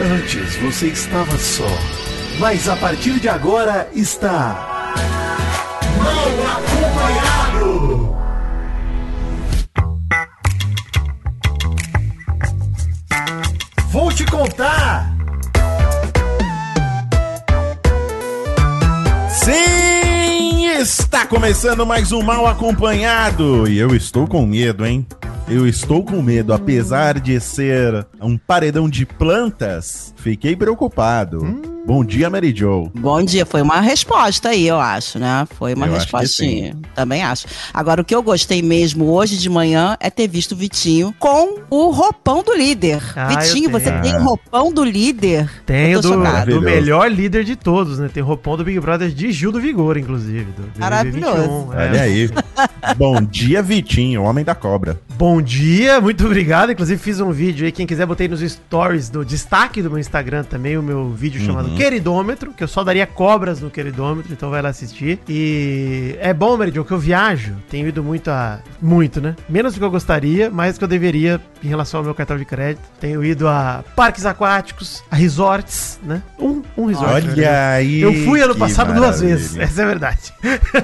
Antes você estava só, mas a partir de agora está. Mal acompanhado! Vou te contar! Sim, está começando mais um Mal Acompanhado. E eu estou com medo, hein? Eu estou com medo, apesar de ser um paredão de plantas, fiquei preocupado. Hum. Bom dia, Mary Jo. Bom dia, foi uma resposta aí, eu acho, né? Foi uma eu respostinha. Acho Também acho. Agora, o que eu gostei mesmo hoje de manhã é ter visto o Vitinho com o roupão do líder. Ah, Vitinho, você tem o roupão do líder? Tenho, do, do, melhor líder de todos, né? Tem o roupão do Big Brother de Gil do Vigor, inclusive. Do Maravilhoso. É. Olha aí. Bom dia, Vitinho, homem da cobra. Bom dia, muito obrigado. Inclusive, fiz um vídeo aí. Quem quiser, botei nos stories do destaque do meu Instagram também, o meu vídeo uhum. chamado queridômetro, que eu só daria cobras no queridômetro, então vai lá assistir. E é bom, Meridio, que eu viajo, tenho ido muito a. Muito, né? Menos do que eu gostaria, mais do que eu deveria em relação ao meu cartão de crédito. Tenho ido a parques aquáticos, a resorts, né? Um, um resort. Olha né? aí. Eu fui ano passado duas vezes, essa é a verdade.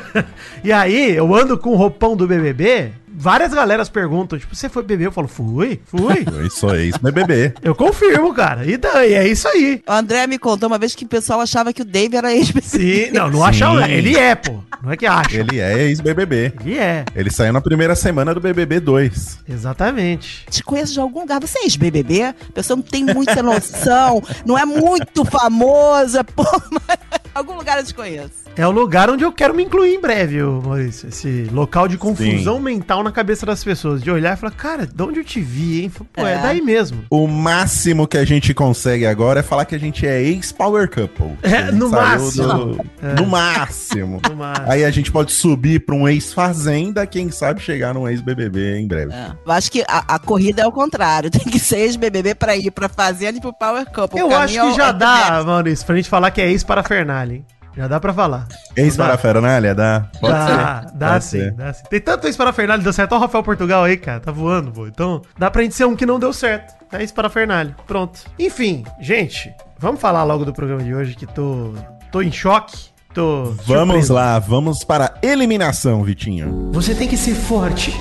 e aí, eu ando com o roupão do BBB, várias galeras perguntam, tipo, você foi beber? Eu falo, fui, fui. Isso é isso, não é bebê. Eu confirmo, cara. E daí, é isso aí. O André me contou uma vez que o pessoal achava que o Dave era ex-BBB. Sim, não, não achava, ele é, pô. Não é que acha. Ele é ex-BBB. Ele é. Ele saiu na primeira semana do BBB 2. Exatamente. Te conheço de algum lugar. Você é ex-BBB? A pessoa não tem muita noção, não é muito famosa, pô, mas algum lugar eu te conheço. É o lugar onde eu quero me incluir em breve, Maurício. Esse local de confusão Sim. mental na cabeça das pessoas. De olhar e falar, cara, de onde eu te vi, hein? Pô, é. é daí mesmo. O máximo que a gente consegue agora é falar que a gente é ex-Power Couple. É, no máximo. Do... É. No máximo. no máximo. Aí a gente pode subir pra um ex-Fazenda, quem sabe chegar num ex-BBB em breve. É. Eu acho que a, a, corrida é o contrário. Tem que ser ex-BBB pra ir pra Fazenda e pro Power Couple. Eu acho que é já é dá, Maurício, pra gente falar que é ex-parafernália, hein? Já dá pra falar. Ex-parafernália, dá? Pode dá, ser. Dá Pode sim, ser. dá sim. Tem tanto ex-parafernália deu certo. Olha o Rafael Portugal aí, cara. Tá voando, pô. Então, dá pra gente ser um que não deu certo. É ex-parafernália. Pronto. Enfim, gente, vamos falar logo do programa de hoje que tô, tô em choque. Tô vamos surpreso. lá, vamos para a eliminação, Vitinho. Você tem que ser forte.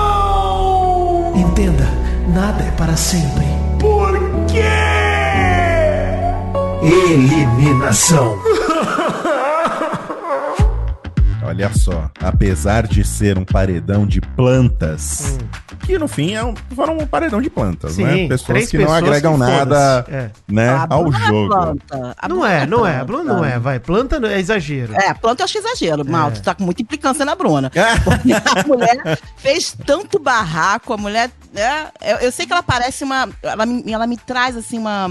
Não! Entenda, nada é para sempre. Eliminação. Olha só, apesar de ser um paredão de plantas, hum. que no fim é um, foram um paredão de plantas, Sim, né? Pessoas que não agregam que nada é. né, ao é jogo. É não é, não é. A Bruna não é, vai. Planta é exagero. É, planta eu acho exagero. É. Mal, tu tá com muita implicância na Bruna. a mulher fez tanto barraco, a mulher. É, eu, eu sei que ela parece uma. Ela, ela me traz assim uma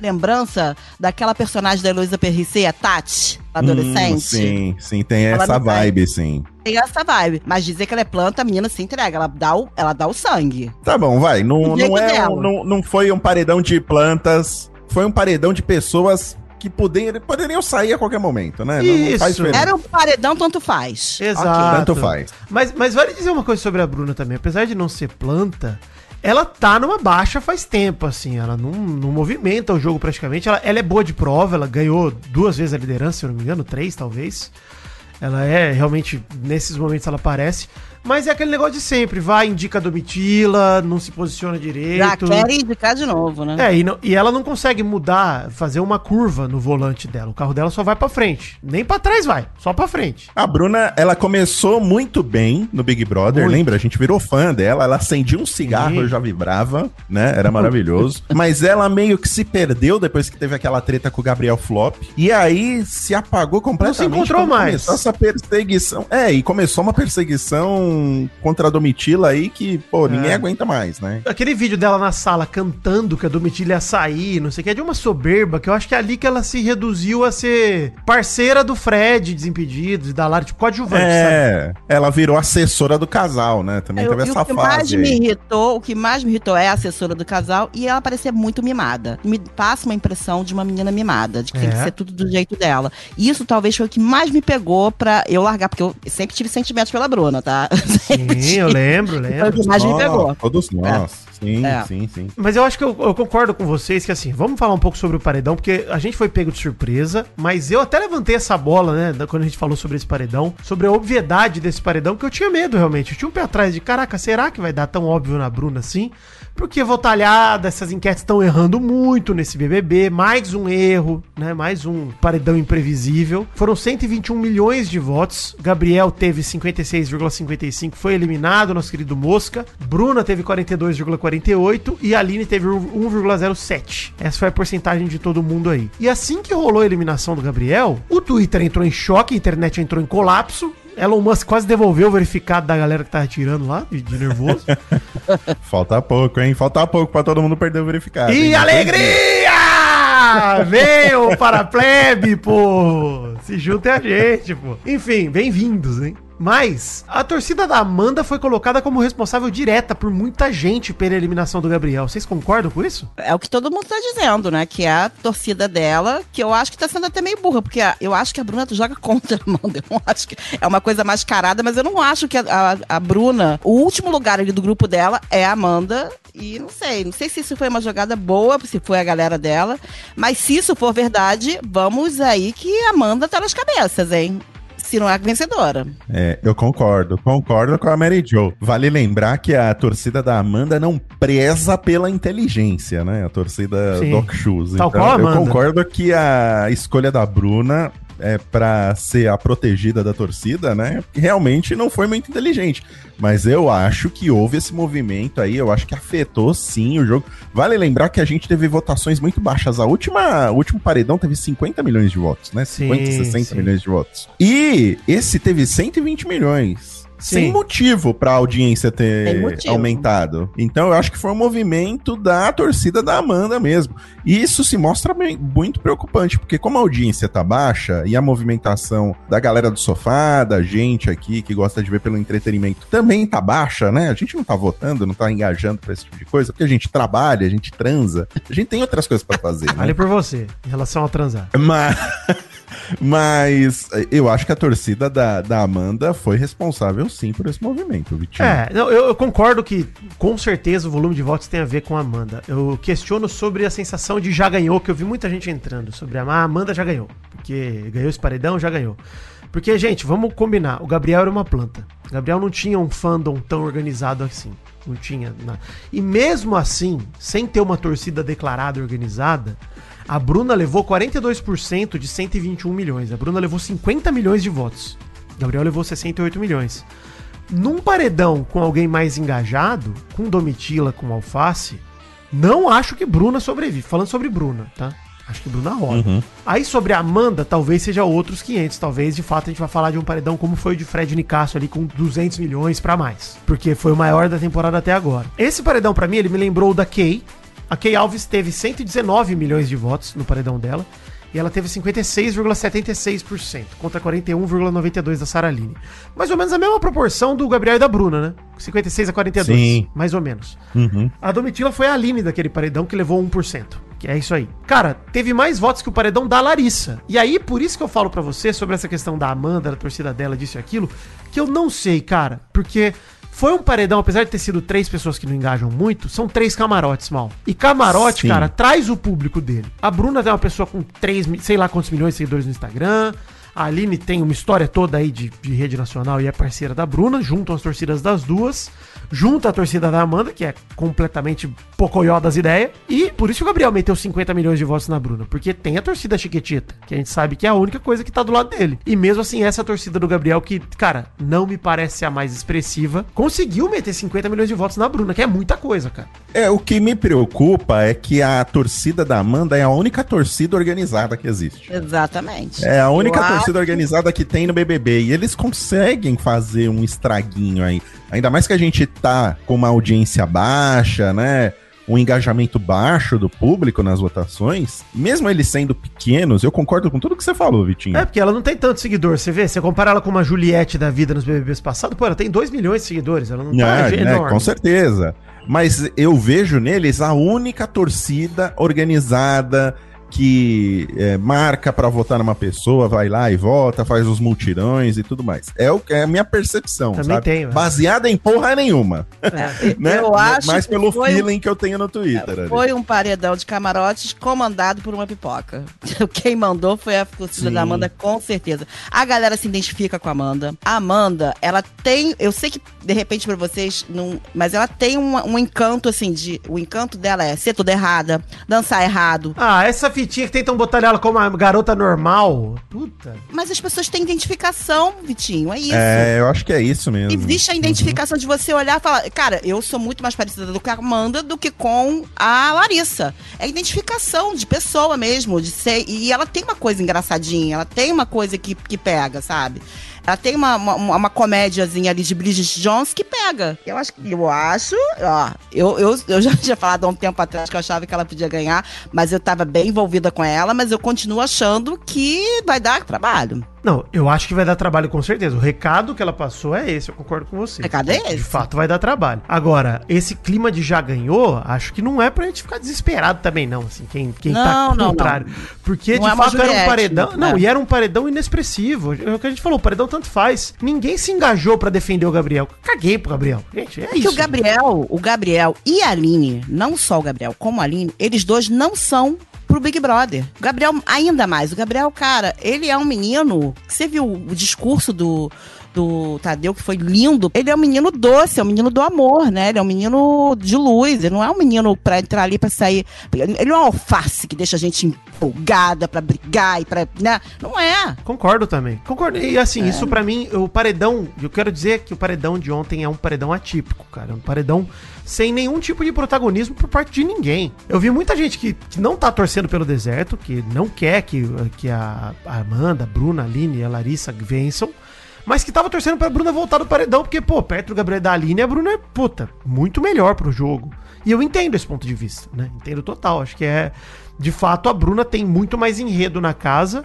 lembrança daquela personagem da Heloísa Perricê, a Tati, adolescente. Hum, sim, sim, tem ela essa vibe, sim. Tem essa vibe. Mas dizer que ela é planta, a menina se entrega. Ela dá o, ela dá o sangue. Tá bom, vai. Não, não, é, não, não foi um paredão de plantas, foi um paredão de pessoas que poderiam, poderiam sair a qualquer momento, né? Isso. Não, não Era um paredão, tanto faz. Exato. Okay. Tanto faz. Mas, mas vale dizer uma coisa sobre a Bruna também. Apesar de não ser planta, ela tá numa baixa faz tempo, assim. Ela não, não movimenta o jogo praticamente. Ela, ela é boa de prova, ela ganhou duas vezes a liderança, se eu não me engano, três talvez. Ela é realmente, nesses momentos ela aparece. Mas é aquele negócio de sempre, vai, indica Domitila, não se posiciona direito. Já quer indicar de novo, né? É, e, não, e ela não consegue mudar, fazer uma curva no volante dela. O carro dela só vai para frente. Nem para trás vai, só para frente. A Bruna, ela começou muito bem no Big Brother, muito. lembra? A gente virou fã dela, ela acendia um cigarro, e já vibrava, né? Era maravilhoso. Mas ela meio que se perdeu depois que teve aquela treta com o Gabriel Flop. E aí se apagou completamente. Não se encontrou mais. Começou essa perseguição. É, e começou uma perseguição contra a Domitila aí que, pô, ninguém é. aguenta mais, né? Aquele vídeo dela na sala cantando que a Domitila ia sair, não sei o que, é de uma soberba, que eu acho que é ali que ela se reduziu a ser parceira do Fred, Desimpedidos, da Lara, tipo, coadjuvante, É, sabe? ela virou assessora do casal, né? Também eu, teve essa fase. O que mais aí. me irritou, o que mais me irritou é a assessora do casal e ela parecer muito mimada. Me passa uma impressão de uma menina mimada, de que é. tem que é. ser tudo do jeito dela. Isso talvez foi o que mais me pegou pra eu largar, porque eu sempre tive sentimentos pela Bruna, tá? Sim, eu lembro, lembro. Todos nós me pegou. Todos nós. É. Sim, É. sim, sim. Mas eu acho que eu, eu concordo com vocês que assim, vamos falar um pouco sobre o paredão, porque a gente foi pego de surpresa, mas eu até levantei essa bola, né, da- quando a gente falou sobre esse paredão, sobre a obviedade desse paredão, porque eu tinha medo realmente. Eu tinha um pé atrás de, caraca, será que vai dar tão óbvio na Bruna assim? Porque votalhada, essas enquetes estão errando muito nesse BBB, mais um erro, né, mais um paredão imprevisível. Foram 121 milhões de votos. Gabriel teve 56,55, foi eliminado, nosso querido Mosca. Bruna teve 42,48 e Aline teve 1,07. Essa foi a porcentagem de todo mundo aí. E assim que rolou a eliminação do Gabriel, o Twitter entrou em choque, a internet entrou em colapso. Elon Musk quase devolveu o verificado da galera que tava tirando lá, de, de nervoso. Falta pouco, hein? Falta pouco pra todo mundo perder o verificado. E hein? alegria! Venham para a plebe, pô! Se juntem a gente, pô. Enfim, bem-vindos, hein? Mas a torcida da Amanda foi colocada como responsável direta por muita gente pela eliminação do Gabriel. Vocês concordam com isso? É o que todo mundo tá dizendo, né? Que é a torcida dela, que eu acho que tá sendo até meio burra, porque eu acho que a Bruna joga contra a Amanda. Eu acho que é uma coisa mascarada, mas eu não acho que a, a- a Bruna, o último lugar ali do grupo dela é a Amanda. E não sei, não sei se isso foi uma jogada boa, se foi a galera dela. Mas se isso for verdade, vamos aí que a Amanda tá nas cabeças, hein? Se não é a vencedora. É, eu concordo, concordo com a Mary Jo. Vale lembrar que a torcida da Amanda não preza pela inteligência, né? A torcida Sim. Doc Shoes. Tal Então, qual a eu Amanda. concordo que a escolha da Bruna é para ser a protegida da torcida, né? Realmente não foi muito inteligente. Mas eu acho que houve esse movimento aí, eu acho que afetou sim o jogo. Vale lembrar que a gente teve votações muito baixas. A última, o último paredão teve 50 milhões de votos, né? 50, Sim, 60 sim. milhões de votos. E esse teve 120 milhões. Sem Sim. motivo pra audiência Sem ter aumentado. Então eu acho que foi um movimento da torcida da Amanda mesmo. E isso se mostra bem- muito preocupante, porque como a audiência tá baixa e a movimentação da galera do sofá, da gente aqui que gosta de ver pelo entretenimento, também tá baixa, né? A gente não tá votando, não tá engajando pra esse tipo de coisa, porque a gente trabalha, a gente transa, a gente tem outras coisas pra fazer, né? Olha por você, em relação ao transar. Mas, mas eu acho que a torcida da, da Amanda foi responsável sim por esse movimento, Vitinho. É, eu, eu concordo que com certeza o volume de votos tem a ver com a Amanda. Eu questiono sobre a sensação de já ganhou, que eu vi muita gente entrando sobre a ah, Amanda já ganhou. Porque ganhou esse paredão, já ganhou. Porque, gente, vamos combinar. O Gabriel era uma planta. Gabriel não tinha um fandom tão organizado assim. Não tinha nada. E mesmo assim, sem ter uma torcida declarada organizada, a Bruna levou 42% de 121 milhões. A Bruna levou 50 milhões de votos. Gabriel levou 68 milhões. Num paredão com alguém mais engajado, com Domitila, com Alface, não acho que Bruna sobrevive. Falando sobre Bruna, tá? Acho que Bruna rola. Uhum. Aí sobre a Amanda, talvez seja outros 500. Talvez, de fato, a gente vai falar de um paredão como foi o de Fred Nicasso ali, com 200 milhões pra mais. Porque foi o maior da temporada até agora. Esse paredão, pra mim, ele me lembrou da Kay. A Kay Alves teve 119 milhões de votos no paredão dela. E ela teve 56,76% contra 41,92% da Saraline. Mais ou menos a mesma proporção do Gabriel e da Bruna, né? 56 a 42, Sim. mais ou menos. Uhum. A Domitila foi a Aline daquele paredão que levou 1%. Que é isso aí. Cara, teve mais votos que o paredão da Larissa. E aí, por isso que eu falo pra você sobre essa questão da Amanda, da torcida dela, disso e aquilo, que eu não sei, cara. Porque foi um paredão, apesar de ter sido três pessoas que não engajam muito, são três camarotes, mal. E camarote, Sim. cara, traz o público dele. A Bruna é uma pessoa com 3, sei lá quantos milhões de seguidores no Instagram. A Aline tem uma história toda aí de, de rede nacional e é parceira da Bruna, junto às torcidas das duas, junto à torcida da Amanda, que é completamente pocoyó das ideias. E por isso o Gabriel meteu 50 milhões de votos na Bruna, porque tem a torcida Chiquitita, que a gente sabe que é a única coisa que tá do lado dele. E mesmo assim, essa torcida do Gabriel, que, cara, não me parece a mais expressiva, conseguiu meter 50 milhões de votos na Bruna, que é muita coisa, cara. É, o que me preocupa é que a torcida da Amanda é a única torcida organizada que existe. Exatamente. É a única acho- torcida organizada que tem no BBB. E eles conseguem fazer um estraguinho aí. Ainda mais que a gente tá com uma audiência baixa, né? Um engajamento baixo do público nas votações. Mesmo eles sendo pequenos, eu concordo com tudo que você falou, Vitinho. É, porque ela não tem tanto seguidor, você vê? Você compara ela com uma Juliette da vida nos BBBs passados, pô, ela tem 2 milhões de seguidores, ela não Ah, tá né, enorme. com certeza. Mas eu vejo neles a única torcida organizada que é, marca para votar numa pessoa, vai lá e vota, faz os multirões e tudo mais. É, o, é a minha percepção, Também sabe? tenho, é. Baseada em porra nenhuma. É, né? Eu acho que pelo foi, feeling que eu tenho no Twitter. ali. foi um paredão de camarotes comandado por uma pipoca. Quem mandou foi a torcida da Amanda, com certeza. A galera se identifica com a Amanda. A Amanda, ela tem. Eu sei que, de repente, pra vocês, não, mas ela tem um, um encanto, assim, de. O encanto dela é ser tudo errada, dançar errado. Ah, essa fitinha que tentam botar ela como uma garota normal. Puta. Mas as pessoas têm identificação, Vitinho, é isso. É, eu acho que é isso mesmo. Existe a identificação de você olhar e falar, cara, eu sou muito mais parecida do que a Amanda do que com a Larissa. É identificação de pessoa mesmo, de ser. E ela tem uma coisa engraçadinha, ela tem uma coisa que, que pega, sabe? Ela tem uma, uma, uma comédiazinha ali de Bridget Jones que pega. Eu acho, eu acho, ó, eu, eu, eu já tinha falado há um tempo atrás que eu achava que ela podia ganhar, mas eu tava bem envolvida com ela, mas eu continuo achando que vai dar trabalho. Não, eu acho que vai dar trabalho com certeza. O recado que ela passou é esse, eu concordo com você. O recado é De esse. fato vai dar trabalho. Agora, esse clima de já ganhou, acho que não é pra gente ficar desesperado também, não. Assim, quem, quem tá Não, ao não, contrário. Porque, Não de é fato, era um paredão. né? Não, e era um paredão inexpressivo. É o que a gente falou, o paredão tanto faz. Ninguém se engajou pra defender o Gabriel. Caguei pro Gabriel. Gente, é É isso. o Gabriel, o Gabriel e a Aline, não só o Gabriel, como a Aline, eles dois não são pro Big Brother. O Gabriel, ainda mais. O Gabriel, cara, ele é um menino. Você viu o discurso do. Do Tadeu, que foi lindo. Ele é um menino doce, é um menino do amor, né? Ele é um menino de luz. Ele não é um menino pra entrar ali pra sair. Ele não é um alface que deixa a gente empolgada pra brigar e pra. Né? Não é. Concordo também. Concordo. E assim, É. isso pra mim, o paredão, eu quero dizer que o paredão de ontem é um paredão atípico, cara. É um paredão sem nenhum tipo de protagonismo por parte de ninguém. Eu vi muita gente que, que não tá torcendo pelo deserto, que não quer que, que a Amanda, a Bruna, a Aline e a Larissa vençam. Mas que tava torcendo pra Bruna voltar do paredão, porque, pô, perto do Gabriel da Aline, a Bruna é, puta, muito melhor pro jogo. E eu entendo esse ponto de vista, né? Entendo total. Acho que é. De fato, a Bruna tem muito mais enredo na casa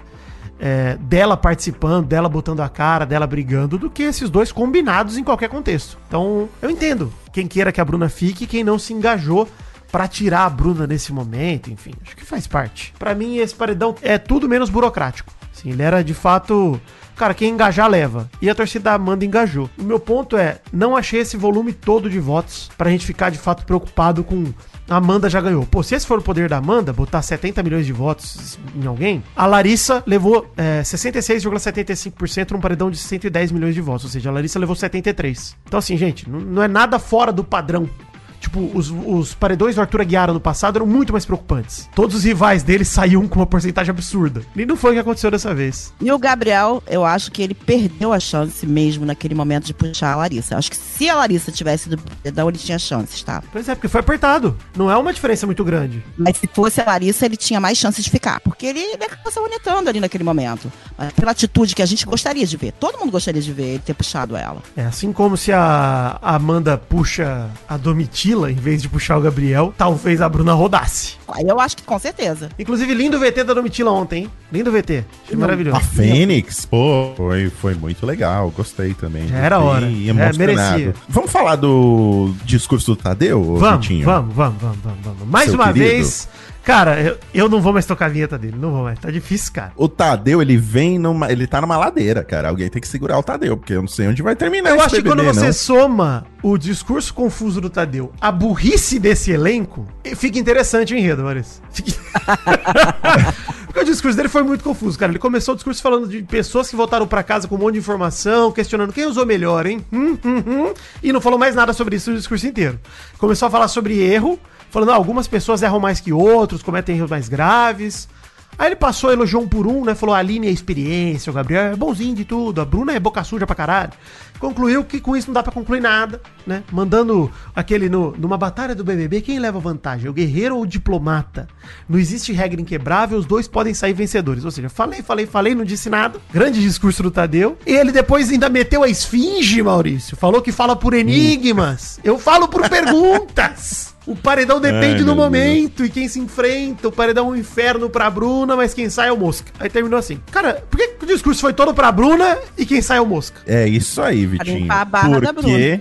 é, dela participando, dela botando a cara, dela brigando, do que esses dois combinados em qualquer contexto. Então, eu entendo quem queira que a Bruna fique quem não se engajou pra tirar a Bruna nesse momento, enfim, acho que faz parte. Pra mim, esse paredão é tudo menos burocrático. Assim, ele era de fato. Cara, quem engajar leva. E a torcida da Amanda engajou. O meu ponto é, não achei esse volume todo de votos pra gente ficar de fato preocupado com a Amanda já ganhou. Pô, se esse for o poder da Amanda, botar 70 milhões de votos em alguém, a Larissa levou é, 66,75% num paredão de 110 milhões de votos. Ou seja, a Larissa levou 73. Então, assim, gente, não, não é nada fora do padrão. Tipo, os, os paredões do Arthur Aguiar no passado eram muito mais preocupantes. Todos os rivais dele saíam com uma porcentagem absurda. E não foi o que aconteceu dessa vez. E o Gabriel, eu acho que ele perdeu a chance mesmo naquele momento de puxar a Larissa. Eu acho que se a Larissa tivesse do paredão, ele tinha chances, tá? Pois é, porque foi apertado. Não é uma diferença muito grande. Mas se fosse a Larissa, ele tinha mais chances de ficar. Porque ele, ele acabou se bonitando ali naquele momento. Mas pela atitude que a gente gostaria de ver. Todo mundo gostaria de ver ele ter puxado ela. É, assim como se a a Amanda puxa a Domitila em vez de puxar o Gabriel, talvez a Bruna rodasse. Eu acho que com certeza. Inclusive, lindo VT da Domitila ontem, hein? Lindo VT. Achei maravilhoso. A Fênix, pô, foi, foi muito legal, gostei também. Já era hora. e É, merecia. Vamos falar do discurso do Tadeu, Vamos, Vitinho? vamos, vamos, vamos, vamos, vamos. Mais Seu uma querido. vez. Cara, eu, eu não vou mais tocar a vinheta dele, não vou mais. Tá difícil, cara. O Tadeu, ele vem numa. Ele tá numa ladeira, cara. Alguém tem que segurar o Tadeu, porque eu não sei onde vai terminar Eu acho que quando BBB, você não. soma o discurso confuso do Tadeu, a burrice desse elenco, fica interessante o enredo, Maurício. Fica... Porque o discurso dele foi muito confuso, cara. Ele começou o discurso falando de pessoas que voltaram pra casa com um monte de informação, questionando quem usou melhor, hein? Hum, hum, hum. E não falou mais nada sobre isso no discurso inteiro. Começou a falar sobre erro, falando, ah, algumas pessoas erram mais que outros, cometem erros mais graves. Aí ele passou, elogiou um por um, né? Falou, a Aline é experiência, o Gabriel é bonzinho de tudo, a Bruna é boca suja pra caralho. Concluiu que com isso não dá pra concluir nada, né? Mandando aquele no, numa batalha do BBB, quem leva vantagem? O guerreiro ou o diplomata? Não existe regra inquebrável, os dois podem sair vencedores. Ou seja, falei, falei, falei, não disse nada. Grande discurso do Tadeu. E ele depois ainda meteu a esfinge, Maurício. Falou que fala por enigmas. Eu falo por perguntas. O paredão depende Ai, do momento e quem se enfrenta. O paredão é um inferno pra Bruna, mas quem sai é o Mosca. Aí terminou assim. Cara, por que, o discurso foi todo pra Bruna e quem sai é o Mosca? É isso aí, Vitinho. a barra da Porque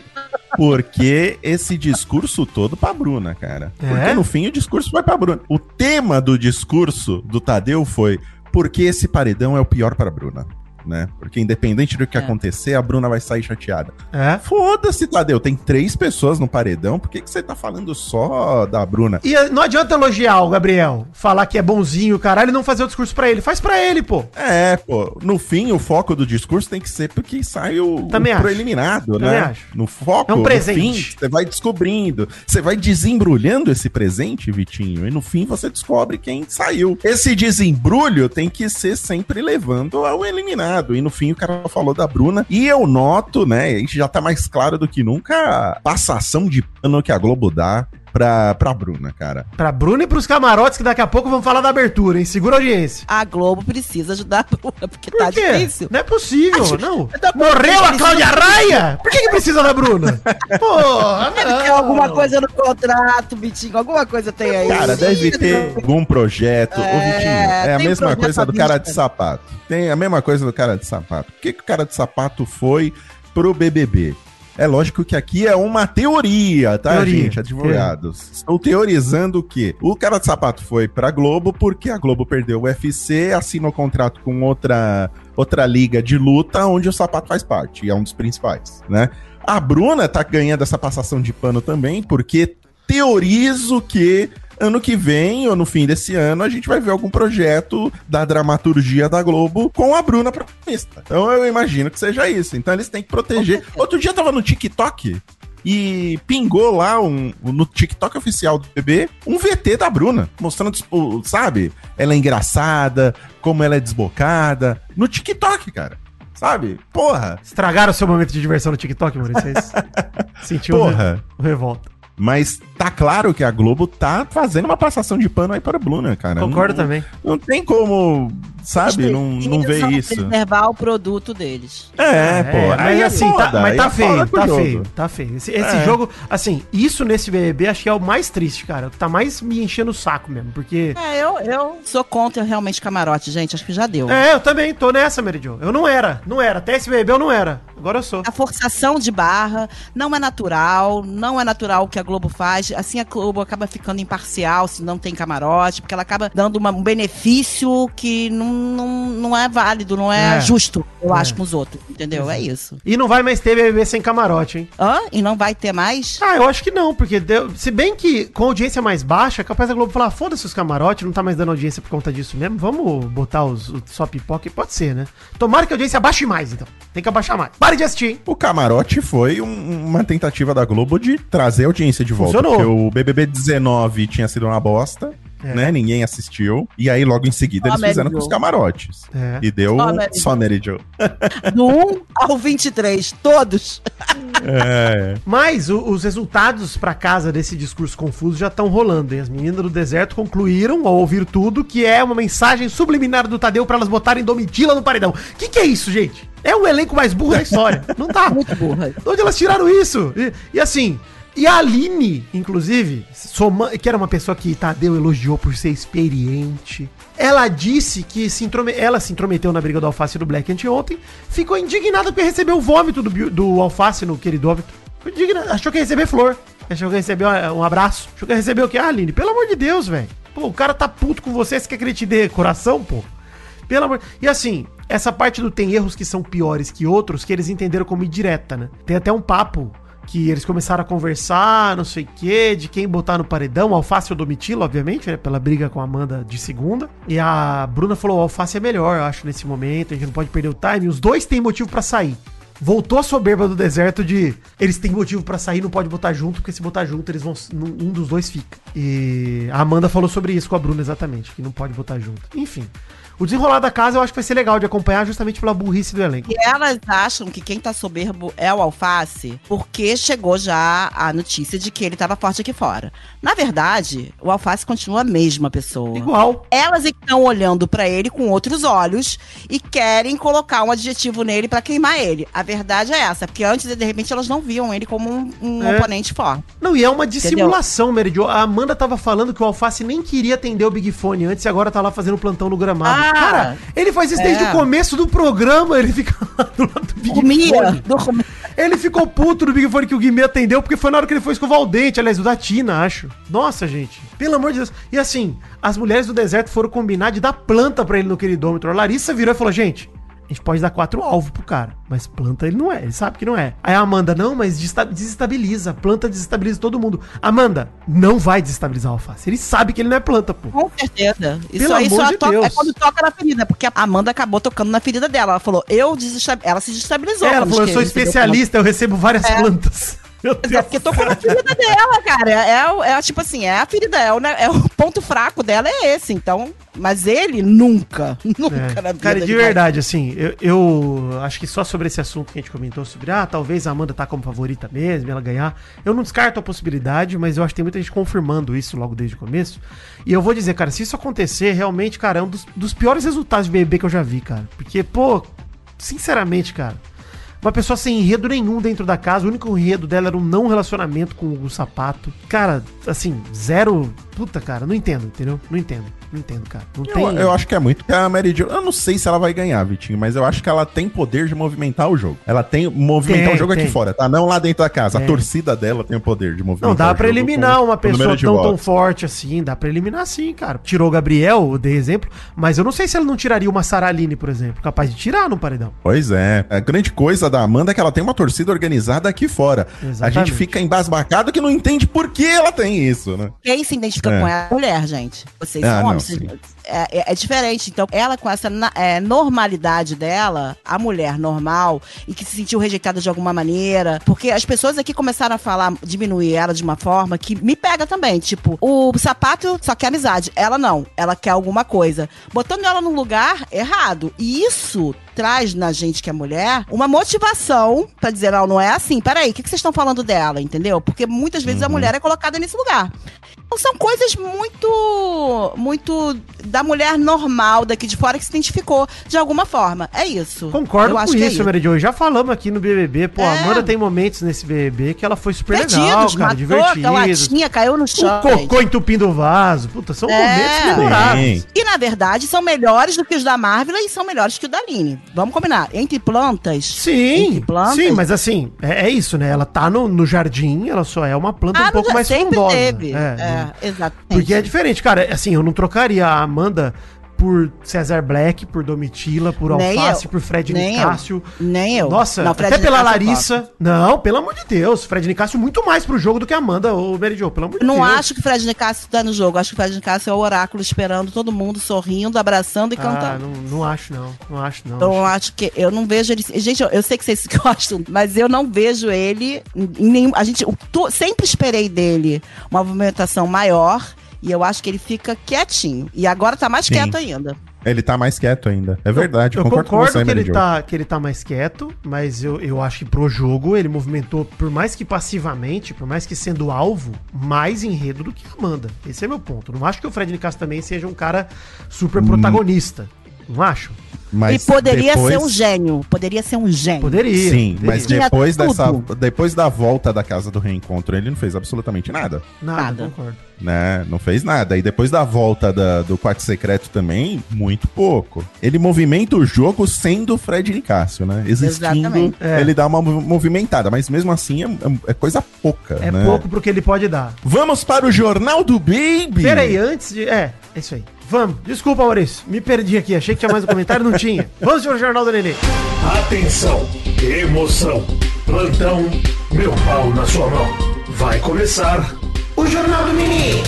Porque esse discurso todo pra Bruna, cara. É? Porque no fim o discurso vai pra Bruna. O tema do discurso do Tadeu foi porque esse paredão é o pior pra Bruna. Né? Porque independente do que É. acontecer, a Bruna vai sair chateada. É. Foda-se, Tadeu. Tem três pessoas no paredão. Por que, que você tá falando só da Bruna? E eh, não adianta elogiar o Gabriel, falar que é bonzinho, caralho, e não fazer o discurso pra ele. Faz pra ele, pô. É, pô. No fim, o foco do discurso tem que ser porque sai o, Também o acho. eliminado, Também né? acho. No foco, É um no presente. fim, você vai descobrindo. Você vai desembrulhando esse presente, Vitinho, e no fim você descobre quem saiu. Esse desembrulho tem que ser sempre levando ao eliminado. E no fim o cara falou da Bruna. E eu noto, né? A gente já tá mais claro do que nunca a passação de pano que a Globo dá pra, pra Bruna, cara. Pra Bruno e pros camarotes, que daqui a pouco vamos falar da abertura, hein? Segura a audiência. A Globo precisa ajudar a Bruna, porque Por tá quê? difícil. Não é possível, não. Tá Morreu a Cláudia Raia? Por que, que precisa da Bruna? Porra, Deve ter não. alguma coisa no contrato, Bitinho. Alguma coisa tem aí. Cara, deve ter algum projeto. Ô, É, Vitinho, é a tem mesma coisa do cara de sapato. Tem a mesma coisa do cara de sapato. Por que, que o cara de sapato foi pro BBB? É lógico que aqui é uma teoria, tá, Teoria. gente? Advogados. Estou teorizando o quê? O cara de sapato foi pra Globo porque a Globo perdeu o UFC, assinou contrato com outra, outra liga de luta onde o sapato faz parte, e é um dos principais, né? A Bruna tá ganhando essa passação de pano também, porque teorizo que ano que vem, ou no fim desse ano, a gente vai ver algum projeto da dramaturgia da Globo com a Bruna protagonista. Então eu imagino que seja isso. Então eles têm que proteger. Outro dia eu tava no TikTok e pingou lá um, no TikTok oficial do bebê um VT da Bruna, mostrando, tipo, sabe? Ela é engraçada, como ela é desbocada. No TikTok, cara. Sabe? Porra. Estragaram o seu momento de diversão no TikTok, Maurício. Vocês sentiu Porra. o revolta. Mas tá claro que a Globo tá fazendo uma passação de pano aí para a Bruna, cara. Concordo não, também. Não tem como, sabe, não, não Precisam isso. preservar o produto deles. É, pô. É, aí mas é assim, tá, mas tá é feio, foda com o tá jogo. feio, tá feio. Esse, esse É. jogo, assim, isso nesse BBB acho que é o mais triste, cara. O que tá mais me enchendo o saco mesmo, porque... É, eu, eu sou contra realmente camarote, gente. Acho que já deu. É, eu também tô nessa, Meridio. Eu não era, não era. Até esse BBB eu não era. Agora eu sou. A forçação de barra não é natural, não é natural o que a Globo faz. Assim a Globo acaba ficando imparcial se não tem camarote, porque ela acaba dando uma- um benefício que não, não, não é válido, não é, É. justo, eu É. acho, com os outros. Entendeu? É isso. E não vai mais ter BBB sem camarote, hein? Hã? E não vai ter mais? Ah, eu acho que não, porque deu- se bem que com audiência mais baixa, é capaz da Globo falar, "Ah, foda-se os camarotes, não tá mais dando audiência por conta disso mesmo, vamos botar os, o só pipoca, e pode ser, né? Tomara que a audiência abaixe mais, então. Tem que abaixar mais. Pare de assistir, hein? O camarote foi um- uma tentativa da Globo de trazer a audiência de volta. Funcionou. Porque o BBB 19 tinha sido uma bosta, É. né? Ninguém assistiu. E aí, logo em seguida, Só eles fizeram com os camarotes. É. E deu Só Mary só Mary Jo. Do 1 ao 23, todos. É. Mas o- os resultados pra casa desse discurso confuso já estão rolando, hein? As meninas do deserto concluíram, ao ouvir tudo, que é uma mensagem subliminar do Tadeu pra elas botarem Domitila no paredão. Que que é isso, gente? É o elenco mais burro da história. Não tá. Muito burra. De onde elas tiraram isso? E, e assim, e a Aline, inclusive, soma, que era uma pessoa que Tadeu elogiou por ser experiente, ela disse que se introme- ela se intrometeu na briga do Alface e do Black anteontem, ficou indignada porque recebeu o vômito do, do Alface no. Ficou indignada, Achou que ia receber flor. Achou que ia receber um um abraço. Achou que ia receber o quê? Ah, Aline, pelo amor de Deus, velho. Pô, o cara tá puto com você, você quer que ele te dê coração, pô? Pelo amor. E assim, essa parte do tem erros que são piores que outros, que eles entenderam como indireta, né? Tem até um papo que eles começaram a conversar, não sei o quê, de quem botar no paredão, Alface ou Domitila, obviamente, né? Pela briga com a Amanda de segunda. E a Bruna falou: Alface é melhor, eu acho, nesse momento, a gente não pode perder o time. Os dois têm motivo pra sair. Voltou a soberba do deserto de eles têm motivo pra sair, não pode botar junto, porque se botar junto, eles vão. Um dos dois fica. E a Amanda falou sobre isso com a Bruna exatamente, que não pode botar junto. Enfim. O desenrolar da casa eu acho que vai ser legal de acompanhar justamente pela burrice do elenco. E elas acham que quem tá soberbo é o Alface, porque chegou já a notícia de que ele tava forte aqui fora. Na verdade, o Alface continua a mesma pessoa. Igual. Elas estão olhando pra ele com outros olhos e querem colocar um adjetivo nele pra queimar ele. A verdade é essa, porque antes, de repente, elas não viam ele como um, um É. oponente forte. Não, e é uma dissimulação, Meridio. A Amanda tava falando que o Alface nem queria atender o Big Fone antes e agora tá lá fazendo plantão no gramado. Ah, Cara, ele faz isso desde é. o começo do programa, ele fica lá do lado do Big Fone. dormia. Ele ficou puto no Big Fone que o Guimê atendeu, porque foi na hora que ele foi escovar o dente, aliás, o da Tina, acho. Nossa, gente. Pelo amor de Deus. E assim, as mulheres do deserto foram combinar de dar planta pra ele no queridômetro. A Larissa virou e falou, gente, gente pode dar quatro alvos pro cara, mas planta ele não é, ele sabe que não é. Aí a Amanda, não, mas desestabiliza, planta desestabiliza todo mundo. Amanda, não vai desestabilizar o alface. Ele sabe que ele não é planta, pô. Com certeza. Isso Pelo aí amor só de toca- Deus. é quando toca na ferida, porque a Amanda acabou tocando na ferida dela. Ela falou, eu ela se destabilizou. É, ela falou, eu sou especialista, eu recebo várias É. plantas. Meu É porque tocou na ferida dela, cara. É, é, é tipo assim, é a ferida, é o, ne- é o ponto fraco dela é esse. Então, mas ele nunca, nunca É. na vida Cara, de verdade, assim, eu, eu acho que só sobre esse assunto que a gente comentou, sobre, ah, talvez a Amanda tá como favorita mesmo, ela ganhar, eu não descarto a possibilidade, mas eu acho que tem muita gente confirmando isso logo desde o começo. E eu vou dizer, cara, se isso acontecer, realmente, cara, é um dos, dos piores resultados de BBB que eu já vi, cara. Porque, pô, sinceramente, cara, uma pessoa sem enredo nenhum dentro da casa, o único enredo dela era um não relacionamento com o sapato. Cara, assim, zero. Puta, cara, não entendo, entendeu? Não entendo, não entendo, cara. Não tem. Eu, eu acho que é muito que a Mary Jo. Eu não sei se ela vai ganhar, Vitinho, mas eu acho que ela tem poder de movimentar o jogo. Ela tem movimentar Tem, o jogo tem. aqui fora, tá? Não lá dentro da casa. Tem. A torcida dela tem o poder de movimentar Não, dá jogo eliminar com uma pessoa tão, tão forte assim. Dá pra eliminar sim, cara. Tirou o Gabriel, eu dei exemplo. Mas eu não sei se ela não tiraria uma Saraline, por exemplo. Capaz de tirar no paredão. Pois é. A grande coisa da Amanda é que ela tem uma torcida organizada aqui fora. A Exatamente. gente fica embasbacado que não entende por que ela tem isso, né? Quem se identifica É. com ela é mulher, gente. Vocês Ah, são homens. É, é- é diferente. Então, ela com essa é, normalidade dela, a mulher normal, e que se sentiu rejeitada de alguma maneira. Porque as pessoas aqui começaram a falar, diminuir ela de uma forma que me pega também. Tipo, o sapato só quer amizade. Ela não. Ela quer alguma coisa. Botando ela num lugar errado. E isso traz na gente que é mulher uma motivação pra dizer, não, não é assim. Peraí, o que, que vocês estão falando dela, entendeu? Porque muitas vezes a mulher é colocada nesse lugar. Então, são coisas muito, muito da mulher normal daqui de fora que se identificou de alguma forma. É isso. Concordo Eu com acho que é isso, Mary Jo. Já falamos aqui no BBB. Pô, a É. Amanda tem momentos nesse BBB que ela foi super legal, Divertidos, cara. matou Divertido. latinha, caiu no O chão. cocô entupindo o vaso. Puta, são É. momentos memoráveis. E, na verdade, são melhores do que os da Marvel e são melhores que o da Aline. Vamos combinar. Entre plantas. Sim, Entre plantas. sim, mas assim, é, é isso, né? Ela tá no, no jardim, ela só é uma planta um Ah, pouco já mais frondosa. teve. É, É, exatamente. Porque é diferente, cara. Assim, eu não trocaria a Amanda por Cesar Black, por Domitila, por Nem Alface, eu. por Fred Nem Nicásio. Nem eu. Nossa, Não, até pela Nicásio eu Larissa. Não, pelo amor de Deus. Fred Nicásio muito mais pro jogo do que a Amanda ou Mary Jo, pelo amor de Não Deus. acho que o Fred Nicásio tá no jogo. Acho que o Fred Nicásio é o oráculo esperando todo mundo sorrindo, abraçando e Ah, cantando. não, não acho não. Não acho não. Então, eu Acho- acho que eu não vejo ele. Gente, eu, eu sei que vocês gostam, mas eu não vejo ele em nenhum. A gente eu tô- sempre esperei dele uma movimentação maior e eu acho que ele fica quietinho. E agora tá mais Sim. quieto ainda. Ele tá mais quieto ainda. É verdade, Eu concordo, concordo, com você, que, ele tá, que ele tá mais quieto, mas eu, eu acho que pro jogo ele movimentou, por mais que passivamente, por mais que sendo alvo, mais enredo do que a Amanda. Esse é meu ponto. Não acho que o Fred Nicasso também seja um cara super protagonista. Não acho? Mas e poderia depois- ser um gênio. Poderia ser um gênio. Poderia. Sim, poderia. mas Tinha depois dessa, tudo. depois da volta da casa do reencontro, ele não fez absolutamente nada, Nada, Nada. concordo. né? Não fez nada. E depois da volta da- do quarto secreto também, muito pouco. Ele movimenta o jogo sendo o Fred Nicásio, né? Existindo, Exatamente. É. ele dá uma mov- movimentada, mas mesmo assim é, é coisa pouca, É né? pouco pro que ele pode dar. Vamos para o Jornal do Baby! Pera aí, antes de. É, é isso aí. Vamos. Desculpa, Maurício. Me perdi aqui. Achei que tinha mais um comentário, não tinha. Vamos para o Jornal do Nenê. Atenção, emoção, plantão, meu pau na sua mão. Vai começar o Jornal do Mini.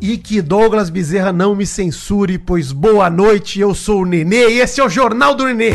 E que Douglas Bezerra não me censure, pois boa noite, eu sou o Nenê e esse é o Jornal do Nenê.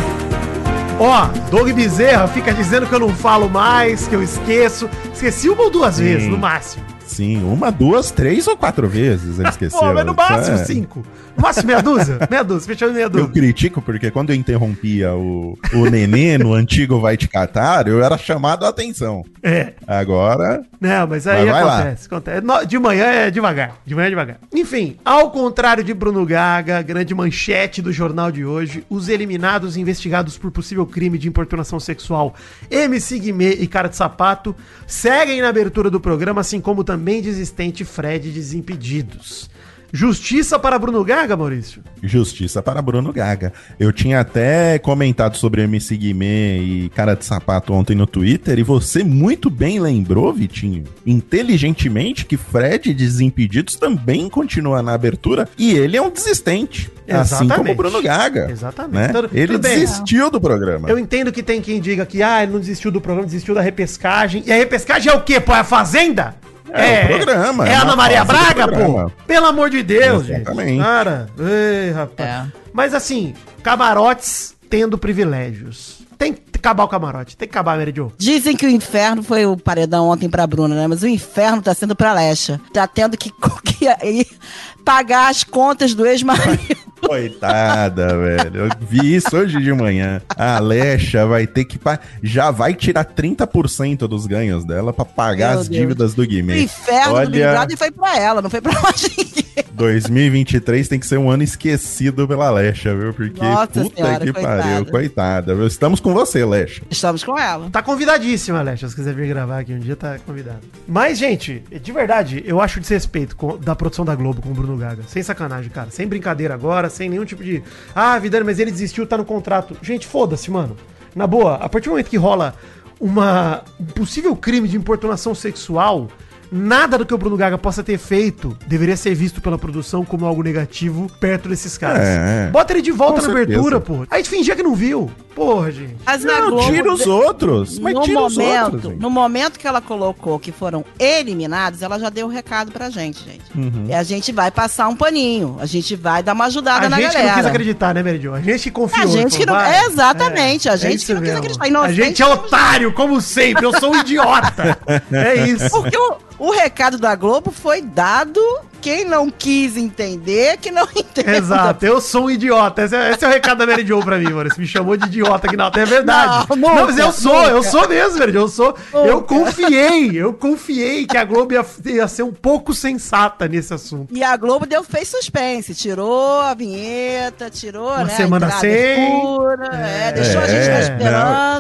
Ó, Doug Bezerra fica dizendo que eu não falo mais, que eu esqueço. Esqueci uma ou duas Sim. vezes, no máximo. Sim, uma, duas, três ou quatro vezes ele esqueceu. Pô, mas no máximo É. cinco. No máximo meia dúzia. Meia dúzia, fechando meia Eu dúzia. critico porque quando eu interrompia o, o nenê no antigo Vai Te Catar, eu era chamado a atenção. É. Agora, Não, mas aí Mas acontece, acontece. De manhã é devagar, de manhã é devagar. Enfim, ao contrário de Bruno Gaga, grande manchete do jornal de hoje, os eliminados investigados por possível crime de importunação sexual MC Guimê e Cara de Sapato seguem na abertura do programa, assim como também desistente Fred Desimpedidos. Justiça para Bruno Gaga, Maurício? Justiça para Bruno Gaga. Eu tinha até comentado sobre MC Guimê e Cara de Sapato ontem no Twitter e você muito bem lembrou, Vitinho, inteligentemente que Fred Desimpedidos também continua na abertura e ele é um desistente. Assim como Bruno Gaga. Exatamente. Né? Tudo- ele tudo desistiu do programa. Eu entendo que tem quem diga que ah, ele não desistiu do programa, desistiu da repescagem. E a repescagem é o quê, pô? É a Fazenda? É, o programa, É, é a Ana uma Maria Braga, pô? programa. Pelo amor de Deus, Exatamente. gente. Cara, ei, rapaz. É. Mas assim, camarotes tendo privilégios. Tem que acabar o camarote, tem que acabar, Mary Jo. Dizem que o inferno foi o paredão ontem pra Bruna, né? Mas o inferno tá sendo pra Lecha. Tá tendo que, que ir pagar as contas do ex-marido. Coitada, velho. Eu vi isso hoje de manhã. A Alexa vai ter que. pa- Já vai tirar 30% dos ganhos dela pra pagar Meu as Deus. dívidas do O Guimê. inferno do Big Olha, Brother foi pra ela, não foi pra mais ninguém. 2023 tem que ser um ano esquecido pela Alexa, viu? Porque Nossa puta senhora, que coitada. pariu, coitada. viu? Estamos com você, Alexa. Estamos com ela. Tá convidadíssima, Alexa. Se quiser vir gravar aqui um dia, tá convidado. Mas, gente, de verdade, eu acho desrespeito com- da produção da Globo com o Bruno Gaga. Sem sacanagem, cara. Sem brincadeira agora, sem nenhum tipo de. Ah, Vidani, mas ele desistiu, tá no contrato. Gente, foda-se, mano. Na boa, a partir do momento que rola uma um possível crime de importunação sexual. Nada do que o Bruno Gaga possa ter feito deveria ser visto pela produção como algo negativo perto desses caras. É, é. Bota ele de volta na certeza. abertura, porra. A gente fingia que não viu. Porra, gente. Mas Não, Globo, tira os outros. Mas no tira os momento, outros. gente. no momento que ela colocou que foram eliminados, ela já deu o recado pra gente, gente. Uhum. E a gente vai passar um paninho. A gente vai dar uma ajudada A na gente que galera. não quis acreditar, né, Jo? A gente que confiou. A gente que não- falou, vai. exatamente, a gente isso que não quis mesmo. acreditar. A gente é otário, como sempre. Eu sou um idiota. É isso. Porque o, o recado da Globo foi dado. Quem não quis entender, que não entendeu. Exato, eu sou um idiota. Esse é, esse é o recado da Mary Jo pra mim, mano. Você me chamou de idiota aqui na é verdade. Não, Não, nunca, mas eu sou, nunca. eu sou mesmo, Mary Jo. Eu sou. Eu Nunca. confiei, eu confiei que a Globo ia, ia ser um pouco sensata nesse assunto. E a Globo deu, fez suspense, tirou a vinheta, tirou, Uma né? a semana sem. escura, é, deixou a gente É, na não.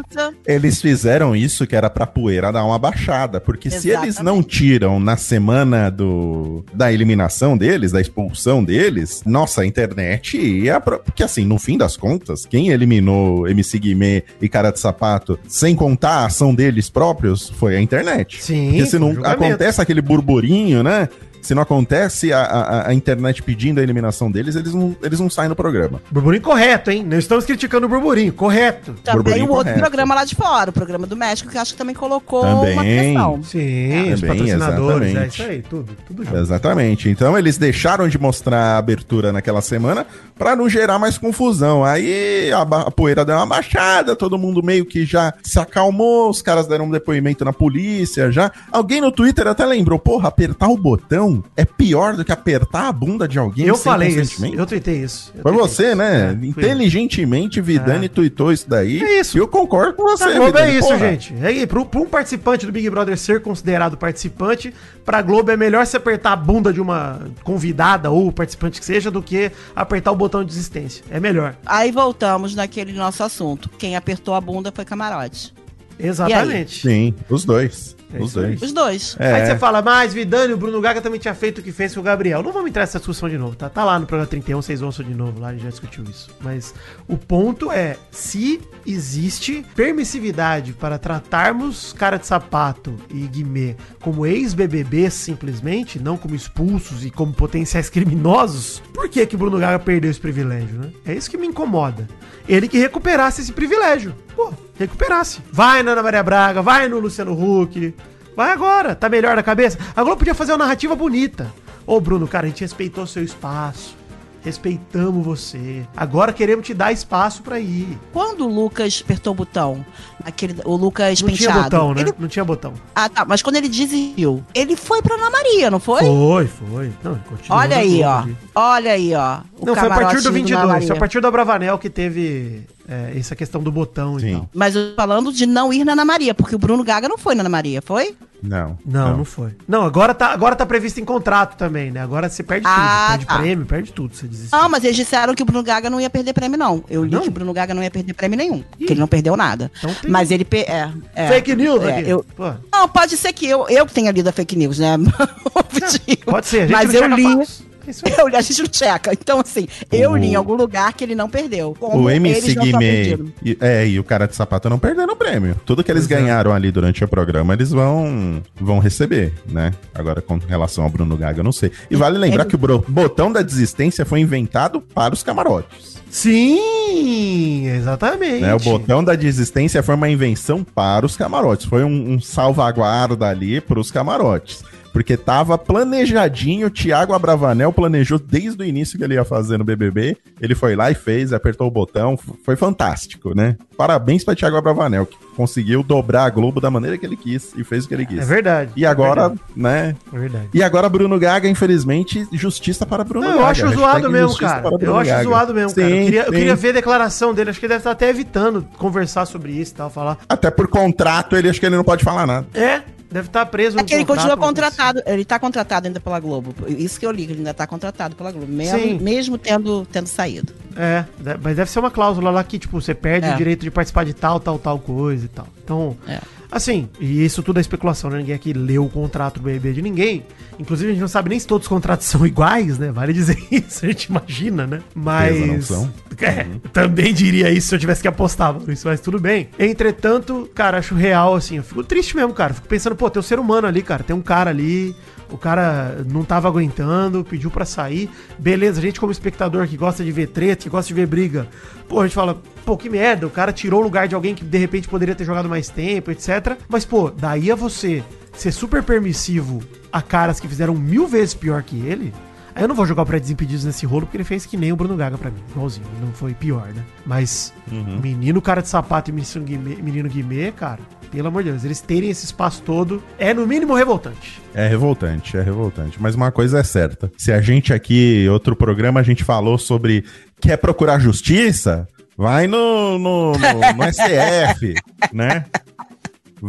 esperança. Eles fizeram isso que era pra poeira dar uma baixada, porque se eles não Exatamente. tiram na semana do da eliminação deles, da expulsão deles, nossa, a internet ia pra... porque assim, no fim das contas, quem eliminou MC Guimê e Cara de Sapato, sem contar a ação deles próprios, foi a internet. Sim, Porque se não um acontece aquele burburinho, né? Se não acontece a, a- a internet pedindo a eliminação deles, eles não, eles não saem do programa. Burburinho correto, hein? Não estamos criticando o burburinho, correto. Também Burburinho o outro correto. programa lá de fora, o programa do México, que eu acho que também colocou Também. uma pressão. Sim, os Também, patrocinadores, é exatamente. isso aí, tudo, tudo junto. Exatamente. Então eles deixaram de mostrar a abertura naquela semana pra não gerar mais confusão. Aí a, a poeira deu uma baixada, todo mundo meio que já se acalmou, os caras deram um depoimento na polícia já. Alguém no Twitter até lembrou, porra, apertar o botão é pior do que apertar a bunda de alguém Eu sem falei isso, eu tuitei isso. eu Foi tuitei você, isso. né? É. Inteligentemente, Vidani É. tweetou isso daí. É isso. E eu concordo com você, Globo é Vidani, isso, porra. gente. É aí, pro, pro um participante do Big Brother ser considerado participante, pra Globo é melhor se apertar a bunda de uma convidada ou participante que seja do que apertar o botão de desistência. É melhor. Aí voltamos naquele nosso assunto. Quem apertou a bunda foi camarote. Exatamente. Sim, os dois. É os dois. Os dois. É. Aí você fala, mas Vidani, o Bruno Gaga também tinha feito o que fez com o Gabriel. Não vamos entrar nessa discussão de novo, tá? Tá lá no programa 31, vocês ouçam de novo, lá a gente já discutiu isso. Mas o ponto é, se existe permissividade para tratarmos cara de sapato e Guimê como ex-BBB simplesmente, não como expulsos e como potenciais criminosos, por que que o Bruno Gaga perdeu esse privilégio, né? É isso que me incomoda. Ele que recuperasse esse privilégio. Pô, recuperasse. Vai na Ana Maria Braga, vai no Luciano Huck, Vai agora, tá melhor da cabeça. A Globo podia fazer uma narrativa bonita. Ô, Bruno, cara, a gente respeitou seu espaço. Respeitamos você. Agora queremos te dar espaço pra ir. Quando o Lucas apertou o botão, aquele, o Lucas Não tinha penteado. botão, né? ele- Não tinha botão. Ah, tá. Mas quando ele desistiu, ele foi pra Ana Maria, não foi? Foi, foi. Não, continua Olha aí, ó. ali. Olha aí, ó. o Não, foi a partir do Ana 22. Maria. Foi a partir do Abravanel que teve é, essa questão do botão Sim. e tal. Mas eu tô falando de não ir na Ana Maria, porque o Bruno Gaga não foi na Ana Maria, foi? Não. Não, não, foi. Não, agora tá, agora tá previsto em contrato também, né? Agora você perde Ah, tudo. Perde tá. prêmio, perde tudo. Você desistiu. Não, mas eles disseram que o Bruno Gaga não ia perder prêmio, não. Eu li Não? que o Bruno Gaga não ia perder prêmio nenhum. Que ele não perdeu nada. Então tem- Mas ele. pe- É, é, Fake news é, aqui. eu- Pô. Não, pode ser que eu, eu que tenha lido a fake news, né? Vitinho. Pode ser, a gente Mas não eu li. É isso. Eu, a gente não checa. Então, assim, eu o... li em algum lugar que ele não perdeu. o MC Guimê e, é, e o cara de sapato não perderam o prêmio. Tudo que eles Exato. ganharam ali durante o programa, eles vão, vão receber, né? Agora, com relação ao Bruno Gaga, eu não sei. E vale lembrar que o botão da desistência foi inventado para os camarotes. Sim, exatamente. Né, o botão da desistência foi uma invenção para os camarotes. Foi um, um salvaguarda ali para os camarotes. Porque tava planejadinho, Thiago Abravanel planejou desde o início que ele ia fazer no BBB. Ele foi lá e fez, apertou o botão, foi fantástico, né? Parabéns para Thiago Abravanel, que conseguiu dobrar a Globo da maneira que ele quis e fez o que ele quis. É verdade. E agora, é verdade. né? É verdade. E agora Bruno Gaga, infelizmente, justiça para Bruno Não, Gaga. Eu acho zoado mesmo, cara. Eu acho Gaga. zoado mesmo, sim, cara. Eu queria, eu queria, ver a declaração dele. Acho que ele deve estar até evitando conversar sobre isso e tal, falar. Até por contrato, ele acho que ele não pode falar nada. É, Deve estar tá preso. É que ele continua contratado. Ele está contratado ainda pela Globo. Isso que eu li, que ele ainda está contratado pela Globo. Mesmo, mesmo tendo, tendo saído. É, mas deve ser uma cláusula lá que, tipo, você perde é. o direito de participar de tal, tal, tal coisa e tal. Então, é. Assim, e isso tudo é especulação, né? Ninguém aqui leu o contrato do BBB de ninguém. Inclusive, a gente não sabe nem se todos os contratos são iguais, né? Vale dizer isso, a gente imagina, né? Mas. É, uhum. também diria isso se eu tivesse que apostar isso, mas tudo bem. Entretanto, cara, acho real, assim, eu fico triste mesmo, cara. Fico pensando, pô, tem um ser humano ali, cara. Tem um cara ali o cara não tava aguentando, pediu para sair. Beleza, a gente como espectador que gosta de ver treta, que gosta de ver briga, pô, a gente fala, pô, que merda, o cara tirou o lugar de alguém que de repente poderia ter jogado mais tempo, etc. Mas, pô, daí a você ser super permissivo a caras que fizeram mil vezes pior que ele, Aí eu não vou jogar o pré-desimpedidos nesse rolo, porque ele fez que nem o Bruno Gaga pra mim. Igualzinho. Não foi pior, né? Mas, uhum. menino cara de sapato e menino Guimê, menino Guimê, cara, pelo amor de Deus, eles terem esse espaço todo é no mínimo revoltante. É revoltante, é revoltante. Mas uma coisa é certa: se a gente aqui, outro programa, a gente falou sobre quer procurar justiça, vai no, no, no, no STF, né?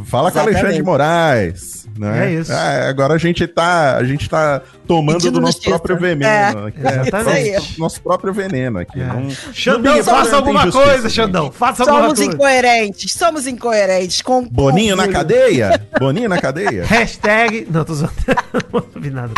Fala Exatamente. com Alexandre de Moraes. Né? É isso. É, agora a gente tá, a gente tá tomando Pedindo do nosso justiça. próprio veneno. É, aqui, né? Exatamente. Nosso, nosso, próprio veneno aqui. É. Não, Xandão, não faça alguma coisa, Xandão. Faça somos alguma coisa. Somos incoerentes, somos incoerentes. Com Boninho na cadeia? Boninho na cadeia? Hashtag... Não, tô zoando. não vi nada.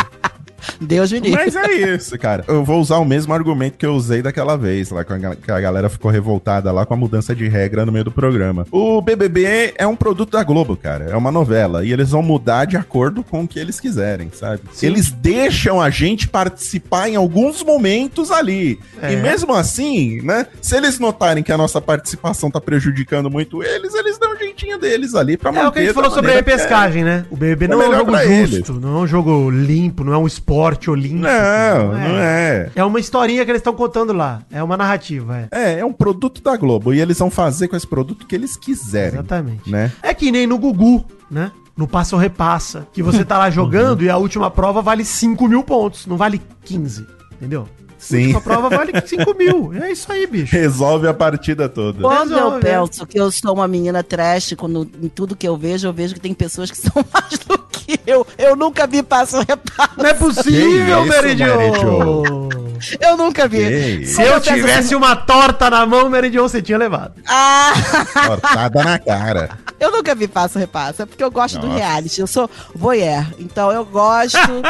Deus me livre. Mas é isso, cara. Eu vou usar o mesmo argumento que eu usei daquela vez, lá, que a galera ficou revoltada lá com a mudança de regra no meio do programa. O BBB é um produto da Globo, cara. É uma novela. E eles vão mudar de acordo com o que eles quiserem, sabe? Sim. Eles deixam a gente participar em alguns momentos ali. É. E mesmo assim, né? Se eles notarem que a nossa participação tá prejudicando muito eles, eles dão um jeitinho deles ali pra manter. É o que a gente falou sobre a repescagem, é. né? O BBB não é, é um jogo justo, eles. não é um jogo limpo, não é um esporte esporte olímpico. Não, não é. Não é. é uma historinha que eles estão contando lá. É uma narrativa, é. É, é um produto da Globo. E eles vão fazer com esse produto o que eles quiserem. Exatamente. Né? É que nem no Gugu, né? No passo repassa. Que você tá lá jogando uhum. e a última prova vale 5 mil pontos, não vale 15. Entendeu? Sim. A prova vale 5 mil. É isso aí, bicho. Resolve a partida toda. Quando Resolve, eu penso que eu sou uma menina trash, quando, em tudo que eu vejo, eu vejo que tem pessoas que são mais do que eu. Eu nunca vi passo repasso. Não é possível, Meridio. Eu nunca vi. Se eu, eu tivesse assim... uma torta na mão, Meridion, você tinha levado. Ah! Tortada na cara. Eu nunca vi passo repassa, é porque eu gosto Nossa. do reality. Eu sou voyeur, então eu gosto.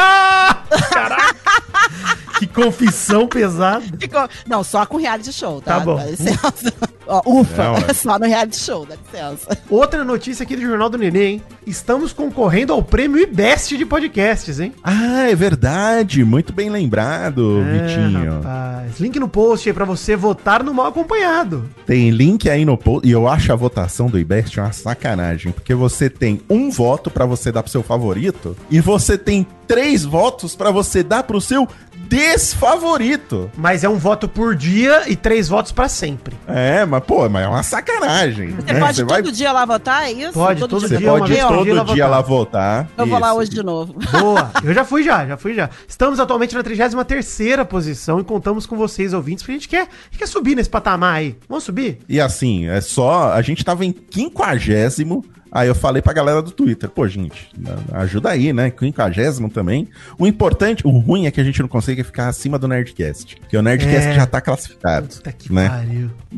Caraca! que confissão pesada. Não, só com reality show, tá? Tá bom. Ó, ufa, Não, é. só no reality show, dá licença. Outra notícia aqui do Jornal do Nenê, hein? Estamos concorrendo ao prêmio IBEST de podcasts, hein? Ah, é verdade. Muito bem lembrado, é, Vitinho. Rapaz. Link no post aí pra você votar no mal acompanhado. Tem link aí no post. E eu acho a votação do IBEST uma sacanagem, porque você tem um voto para você dar pro seu favorito e você tem três votos para você dar pro seu desfavorito. Mas é um voto por dia e três votos para sempre. É, mas pô, mas é uma sacanagem. Você né? pode você todo vai... dia lá votar, é isso? Pode, todo, todo dia. Você pode dia, todo dia, dia lá votar. Eu isso. vou lá hoje de novo. Boa. Eu já fui já, já fui já. Estamos atualmente na 33ª posição e contamos com vocês, ouvintes, porque a gente quer, a gente quer subir nesse patamar aí. Vamos subir? E assim, é só... A gente tava em quinquagésimo Aí eu falei pra galera do Twitter, pô, gente, ajuda aí, né? Quinquagésimo também. O importante, o ruim é que a gente não consegue ficar acima do Nerdcast. Porque o Nerdcast é. já tá classificado. Puta que né? pariu.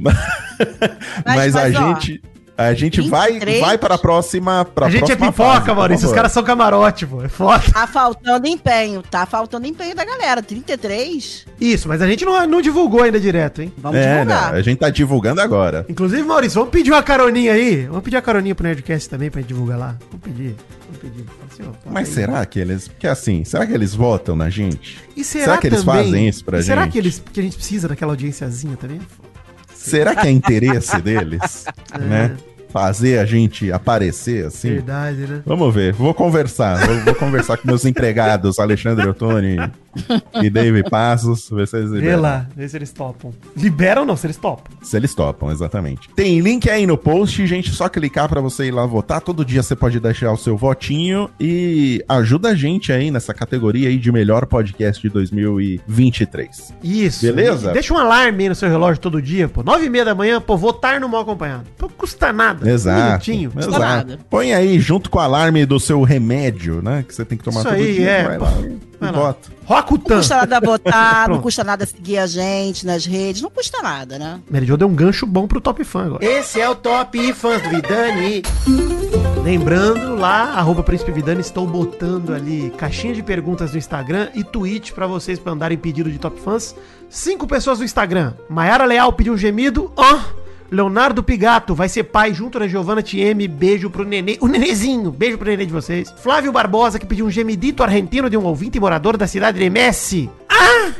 mas, mas, a ó, gente. A gente vai, 23? vai para a próxima. Pra a gente é próxima pipoca, fase, Maurício. Os caras são camarote, pô. É foda. Tá faltando empenho, tá faltando empenho da galera. 33? Isso, mas a gente não, não divulgou ainda direto, hein? Vamos É, divulgar. não, a gente tá divulgando agora. Inclusive, Maurício, vamos pedir uma caroninha aí. Vamos pedir uma caroninha pro Nerdcast também pra gente divulgar lá. Vamos pedir. Vamos pedir. Assim, ó, Mas aí. será que eles. Porque assim, será que eles votam na gente? E será, será que eles também- fazem isso pra e Será gente? que, eles, que a gente precisa daquela audiênciazinha também? Será que é interesse deles, É. né? Fazer a gente aparecer assim? Verdade, né? Vamos ver, vou conversar. Vou, vou conversar com meus empregados, Alexandre Ottoni e David Passos, ver se eles Vê liberam. lá, vê se eles topam. Liberam ou não, se eles topam. Se eles topam, exatamente. Tem link aí no post, gente. Só clicar pra você ir lá votar. Todo dia você pode deixar o seu votinho e ajuda a gente aí nessa categoria aí de melhor podcast de 2023. Isso. Beleza? Deixa um alarme aí no seu relógio todo dia, pô. Nove e meia da manhã, pô, votar no mal acompanhado. Não custa nada. Exato. Um minutinho. custa Exato. nada. Põe aí junto com o alarme do seu remédio, né? Que você tem que tomar Isso todo aí, dia. é, Vai pô. lá Vai lá. bota. Não custa nada botar, não custa nada seguir a gente nas redes, não custa nada, né? Mary Jo deu um gancho bom pro Top Fã agora. Esse é o Top Fãs do Vidani. Lembrando lá, arroba Príncipe Vidani, estou botando ali caixinha de perguntas no Instagram e tweet pra vocês mandarem pedido de Top Fãs. Cinco pessoas no Instagram. Maiara Leal pediu um gemido. Ó, Leonardo Pigato vai ser pai junto da Giovanna TM. Beijo pro nenê. O nenezinho. Beijo pro nenê de vocês. Flávio Barbosa que pediu um gemidito argentino de um ouvinte morador da cidade de Messi. Ah!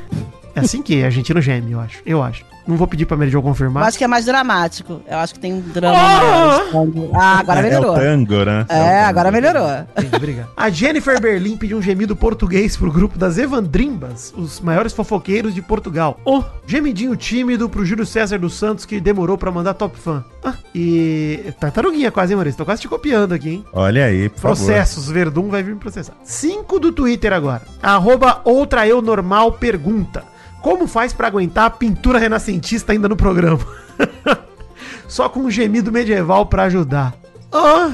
É assim que argentino geme, eu acho. Eu acho. Não vou pedir pra Mary Jo Eu confirmar. acho que é mais dramático. Eu acho que tem um drama Ah! maior. Ah, agora É, melhorou. É o tango, né? É, tango. agora melhorou. Entendi, obrigado. A Jennifer Berlim pediu um gemido português pro grupo das Evandrimbas, os maiores fofoqueiros de Portugal. O gemidinho tímido pro Júlio César dos Santos, que demorou pra mandar top fã. Ah, e. Tartaruguinha quase, hein, Maurício? Tô quase te copiando aqui, hein? Olha aí, por favor. Processos, Verdun vai vir me processar. Cinco do Twitter agora. Arroba outra eu normal pergunta. Como faz pra aguentar a pintura renascentista ainda no programa? Só com um gemido medieval pra ajudar. Ah,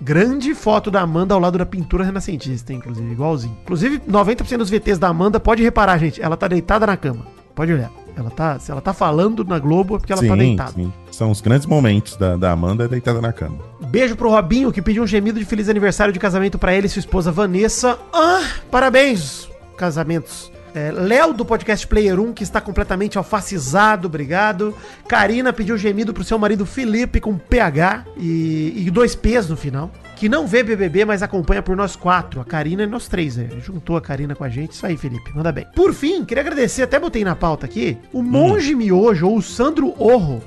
grande foto da Amanda ao lado da pintura renascentista, inclusive, igualzinho. Inclusive, 90% dos VTs da Amanda, pode reparar, gente, ela tá deitada na cama. Pode olhar. Ela tá, se ela tá falando na Globo é porque ela tá deitada. sim. São os grandes momentos da, da Amanda deitada na cama. Beijo pro Robinho, que pediu um gemido de feliz aniversário de casamento pra ele e sua esposa Vanessa. Ah, parabéns, casamentos. É, Léo, do podcast Player 1, que está completamente alfacizado, obrigado. Karina pediu gemido pro seu marido Felipe com PH e, e dois P's no final. Que não vê BBB, mas acompanha por nós quatro. A Karina e nós três, é. Juntou a Karina com a gente. Isso aí, Felipe. Manda bem. Por fim, queria agradecer, até botei na pauta aqui, o Monge Miojo, ou o Sandro Orro,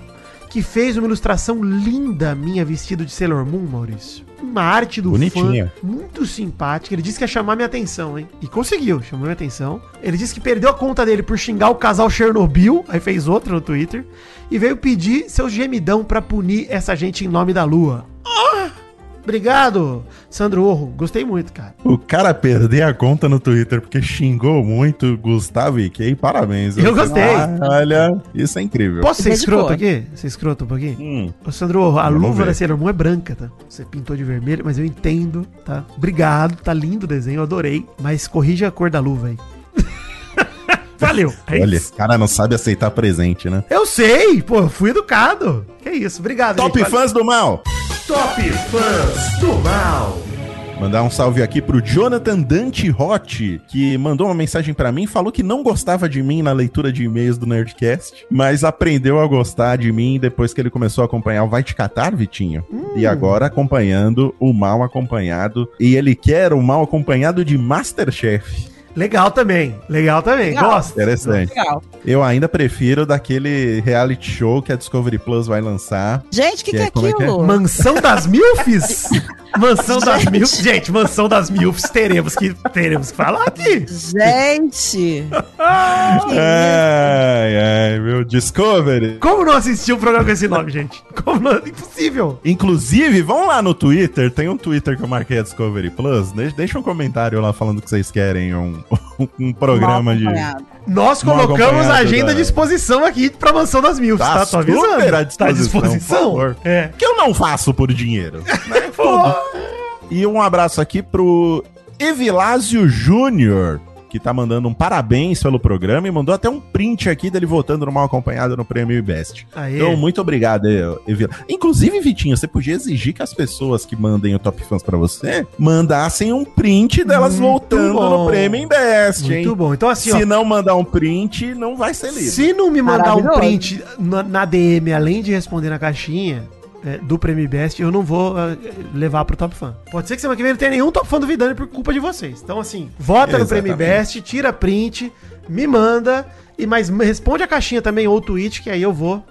que fez uma ilustração linda minha vestido de Sailor Moon, Maurício. Uma arte do Bonitinha. fã, muito simpática. Ele disse que ia chamar minha atenção, hein? E conseguiu, chamou minha atenção. Ele disse que perdeu a conta dele por xingar o casal Chernobyl, aí fez outra no Twitter, e veio pedir seu gemidão pra punir essa gente em nome da lua. Ah! Obrigado, Sandro Orro. Gostei muito, cara. O cara perder a conta no Twitter porque xingou muito Gustavo e Kay, parabéns. Eu gostei. Ah, olha, isso é incrível. Posso ser escroto aqui? Ser escroto um pouquinho? Hum, Ô, Sandro, Orro, a luva da Sailor Moon é branca, tá? Você pintou de vermelho, mas eu entendo, tá? Obrigado, tá lindo o desenho, eu adorei. Mas corrija a cor da luva aí. Valeu. É olha, isso. esse cara não sabe aceitar presente, né? Eu sei, pô, eu fui educado. Que isso, obrigado. Top gente. fãs do mal! Top Fãs do Mal. Mandar um salve aqui pro Jonathan Dante Hot, que mandou uma mensagem pra mim, falou que não gostava de mim na leitura de e-mails do Nerdcast, mas aprendeu a gostar de mim depois que ele começou a acompanhar o Vai Te Catar, Vitinho. E agora acompanhando o Mal Acompanhado. E ele quer o Mal Acompanhado de Masterchef. Legal também, legal também, Legal. gosto. Interessante. Legal. Eu ainda prefiro daquele reality show que a Discovery Plus vai lançar. Gente, o que, Que que é- é é que é? aquilo? Mansão das Milfs? Mansão das. Milfs. Gente, Mansão das Milfs teremos que, teremos que falar aqui. Gente! Ai, ai, meu Discovery. Como não assistir um programa com esse nome, gente? Como não? Impossível. Inclusive, vão lá no Twitter, tem um Twitter que eu marquei a Discovery Plus. Deixa, deixa um comentário lá falando que vocês querem um, um programa Mal de. acompanhado. Nós colocamos a agenda da- à disposição aqui pra Mansão das Milfs, Tá tá? Tô avisando. super à Tá à disposição. É. Que eu não faço por dinheiro. né? E um abraço aqui pro Evilásio Júnior, que tá mandando um parabéns pelo programa e mandou até um print aqui dele votando no Mal Acompanhado no Prêmio Best. Aê. Então, muito obrigado, Evila. Inclusive, Vitinho, você podia exigir que as pessoas que mandem o Top Fãs pra você mandassem um print delas Muito voltando bom. no Prêmio Best, hein? Muito bom. Então, assim, Se ó, não mandar um print, não vai ser lido. se não me mandar um print na, na DM, além de responder na caixinha é, do Prêmio Best, eu não vou é, levar pro Top Fã. Pode ser que semana que vem não tenha nenhum Top Fã do Vidani por culpa de vocês. Então, assim, vota no Prêmio. Best, tira print, me manda, e mas responde a caixinha também ou tweet, que aí eu vou,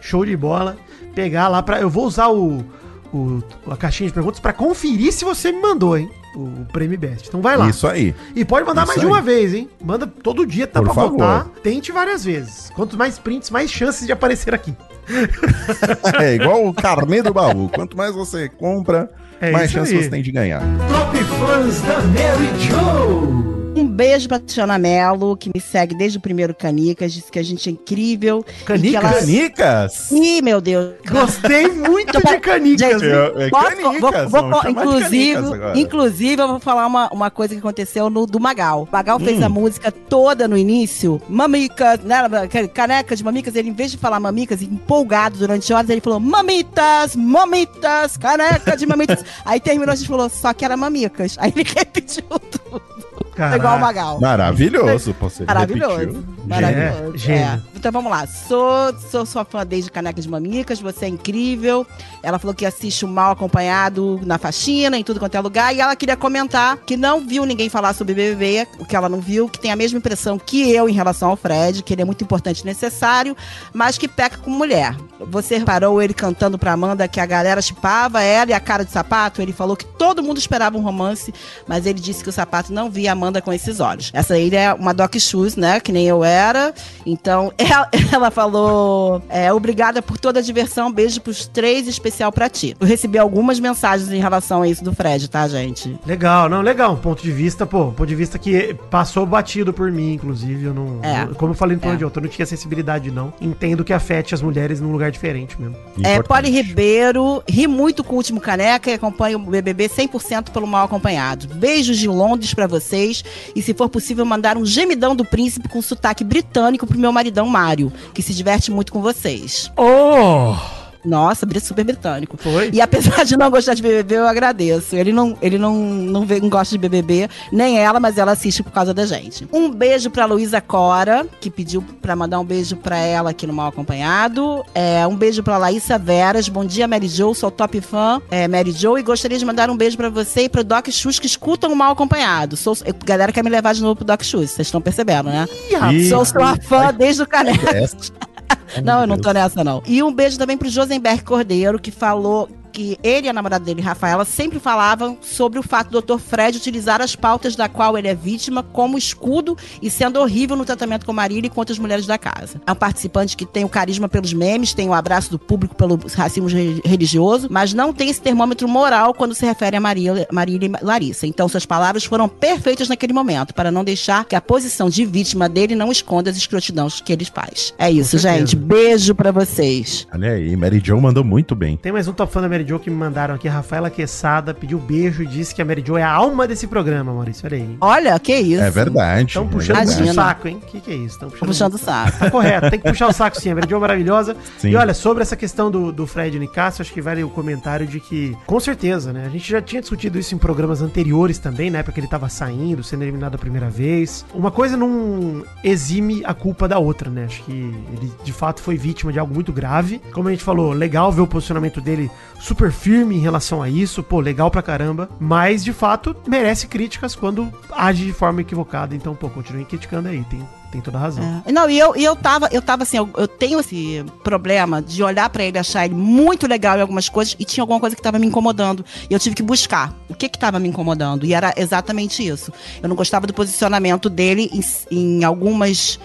show de bola, pegar lá pra. Eu vou usar o, o- a caixinha de perguntas pra conferir se você me mandou, hein? O Prêmio Best. Então vai lá. Isso aí. E pode mandar Isso mais de aí. uma vez, hein? Manda todo dia, tá Por pra favor. votar. Tente várias vezes. Quanto mais prints, mais chances de aparecer aqui. É igual o carnê do baú. Quanto mais você compra, É mais isso chance aí. você tem de ganhar. Top Fãs da Mary Jo. Um beijo pra Tiana Mello, que me segue desde o primeiro Canicas, disse que a gente é incrível. Canicas? ela- Canicas? Ih, meu Deus. Gostei muito Então, de canicas. É, é Posso- canicas, vou- vou- inclusive, canicas inclusive, eu vou falar uma, uma coisa que aconteceu no do Magal. O Magal fez Hum. a música toda no início, mamicas, né? aquele Caneca de mamicas, ele em vez de falar mamicas, empolgado durante horas, ele falou mamitas, mamitas, caneca de mamitas. Aí terminou, a gente falou, só que era mamicas. Aí ele repetiu tudo. Caraca. Igual o Magal. Maravilhoso, você Maravilhoso. repetiu. Maravilhoso. É, gênio. É. Então vamos lá. Sou, sou sua fã desde Caneca de Mamicas, você é incrível. Ela falou que assiste o mal acompanhado na faxina, em tudo quanto é lugar. E ela queria comentar que não viu ninguém falar sobre BBB, o que ela não viu, que tem a mesma impressão que eu em relação ao Fred, que ele é muito importante e necessário, mas que peca com mulher. Você reparou ele cantando pra Amanda que a galera chipava ela e a cara de sapato? Ele falou que todo mundo esperava um romance, mas ele disse que o sapato não via a Amanda com esses olhos. Essa aí é uma Doc Shoes, né? Que nem eu era. Então, ela, ela falou: é, obrigada por toda a diversão, beijo pros três, especial pra ti. Eu recebi algumas mensagens em relação a isso do Fred, tá, gente? Legal, não, legal. Um ponto de vista, pô, um ponto de vista que passou batido por mim, inclusive. Eu não. É. eu- como eu falei no plano É. de outro, eu não tinha sensibilidade, não. Entendo que afete as mulheres num lugar diferente mesmo. É, Importante. Poli Ribeiro, ri muito com o último caneca e acompanha o BBB 100% pelo mal acompanhado. Beijos de Londres pra vocês e, se for possível, mandar um gemidão do príncipe com sotaque britânico pro meu maridão Mário, que se diverte muito com vocês. Oh! Nossa, bri- super britânico. Foi? E apesar de não gostar de BBB, eu agradeço. Ele não, ele não, não, vê- não gosta de BBB, nem ela, mas ela assiste por causa da gente. Um beijo pra Luísa Cora, que pediu pra mandar um beijo pra ela aqui no Mal Acompanhado. É, um beijo pra Laísa Veras. Bom dia, Mary Jo. Sou top fã, é, Mary Jo. E gostaria de mandar um beijo pra você e pro Doc Chus que escutam o Mal Acompanhado. Sou, eu- galera quer me levar de novo pro Doc Chus, vocês estão percebendo, né? Ih, Sou sua fã desde o Caneca. Não, eu não tô nessa, não. E um beijo também pro Josenberg Cordeiro, que falou que ele e a namorada dele, Rafaela, sempre falavam sobre o fato do Dr. Fred utilizar as pautas da qual ele é vítima como escudo e sendo horrível no tratamento com Marília e com outras mulheres da casa. É um participante que tem o carisma pelos memes, tem o abraço do público pelo racismo re- religioso, mas não tem esse termômetro moral quando se refere a Marília, Marília e Larissa. Então, suas palavras foram perfeitas naquele momento, para não deixar que a posição de vítima dele não esconda as escrotidões que ele faz. É isso, gente. Beijo pra vocês. Olha aí, Mary Jo mandou muito bem. Tem mais um top fã da Mary Jo que me mandaram aqui. Rafaela Quesada pediu beijo e disse que a Mary Jo é a alma desse programa, Maurício. Olha aí. Olha, que isso. É verdade. Estão é puxando verdade. muito o saco, hein? O que, que é isso? Estão puxando, puxando o saco. Tá correto, tem que puxar o saco sim. A Mary Jo é maravilhosa. Sim. E olha, sobre essa questão do, do Fred Nicasso, acho que vale o comentário de que, com certeza, né? A gente já tinha discutido isso em programas anteriores também, né? Porque ele tava saindo, sendo eliminado a primeira vez. Uma coisa não exime a culpa da outra, né? Acho que ele de fato foi vítima de algo muito grave. Como a gente falou, legal ver o posicionamento dele super firme em relação a isso, pô, legal pra caramba. Mas de fato merece críticas quando age de forma equivocada. Então, pô, continuem criticando aí, tem, tem toda a razão. É. Não, e eu, eu tava, eu tava assim, eu, eu tenho esse problema de olhar pra ele achar ele muito legal em algumas coisas e tinha alguma coisa que tava me incomodando. E eu tive que buscar o que que tava me incomodando. E era exatamente isso. Eu não gostava do posicionamento dele em, em algumas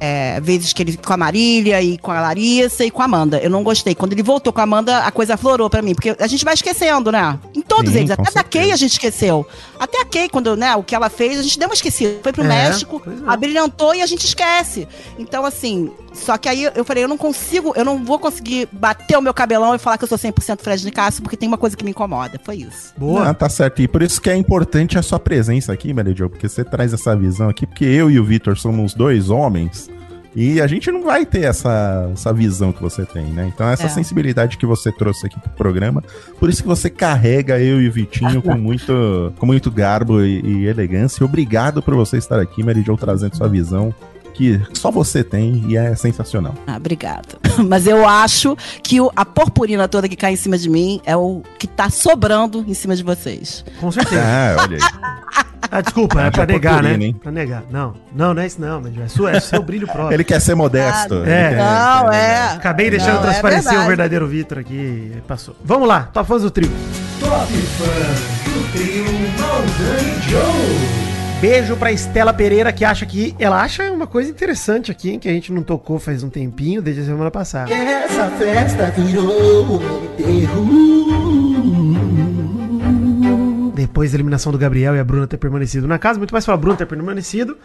é, vezes que ele com a Marília e com a Larissa e com a Amanda. Eu não gostei. Quando ele voltou com a Amanda, a coisa florou pra mim, porque a gente vai esquecendo, né? Em todos Sim, eles. Até da certeza. Kay a gente esqueceu. Até a Kay, quando, né, o que ela fez, a gente deu uma esquecida. Foi pro É, México, é. abrilhantou e a gente esquece. Então, assim, só que aí eu falei, eu não consigo, eu não vou conseguir bater o meu cabelão e falar que eu sou 100% Fred Nicasso, porque tem uma coisa que me incomoda. Foi isso. Boa. Ah, tá certo. E por isso que é importante a sua presença aqui, Mary Jo, porque você traz essa visão aqui, porque eu e o Vitor somos dois homens. E a gente não vai ter essa, essa visão que você tem, né? Então, essa É. sensibilidade que você trouxe aqui pro programa, por isso que você carrega eu e o Vitinho com muito, com muito garbo e, e elegância. Obrigado por você estar aqui, Mary Jo, trazendo sua visão, que só você tem e é sensacional. Ah, obrigada. Mas eu acho que o- a purpurina toda que cai em cima de mim é o que tá sobrando em cima de vocês. Com certeza. Ah, olha aí. Ah, desculpa, é Haja pra negar, né? hein? Pra negar. Não, não, não é isso não, mas é, sua, é seu brilho próprio. Ele quer ser modesto. Ah, é. quer- Não, é. Acabei deixando Não, é transparecer o verdade. verdadeiro Vitor aqui. Passou. Vamos lá, top fãs do trio. Top Fãs do trio Maldani Joe. Beijo pra Estela Pereira, que acha que. Ela acha uma coisa interessante aqui, hein, que a gente não tocou faz um tempinho, desde a semana passada. Essa festa virou um enterro. Depois da eliminação do Gabriel e a Bruna ter permanecido na casa, muito mais pra Bruna ter permanecido,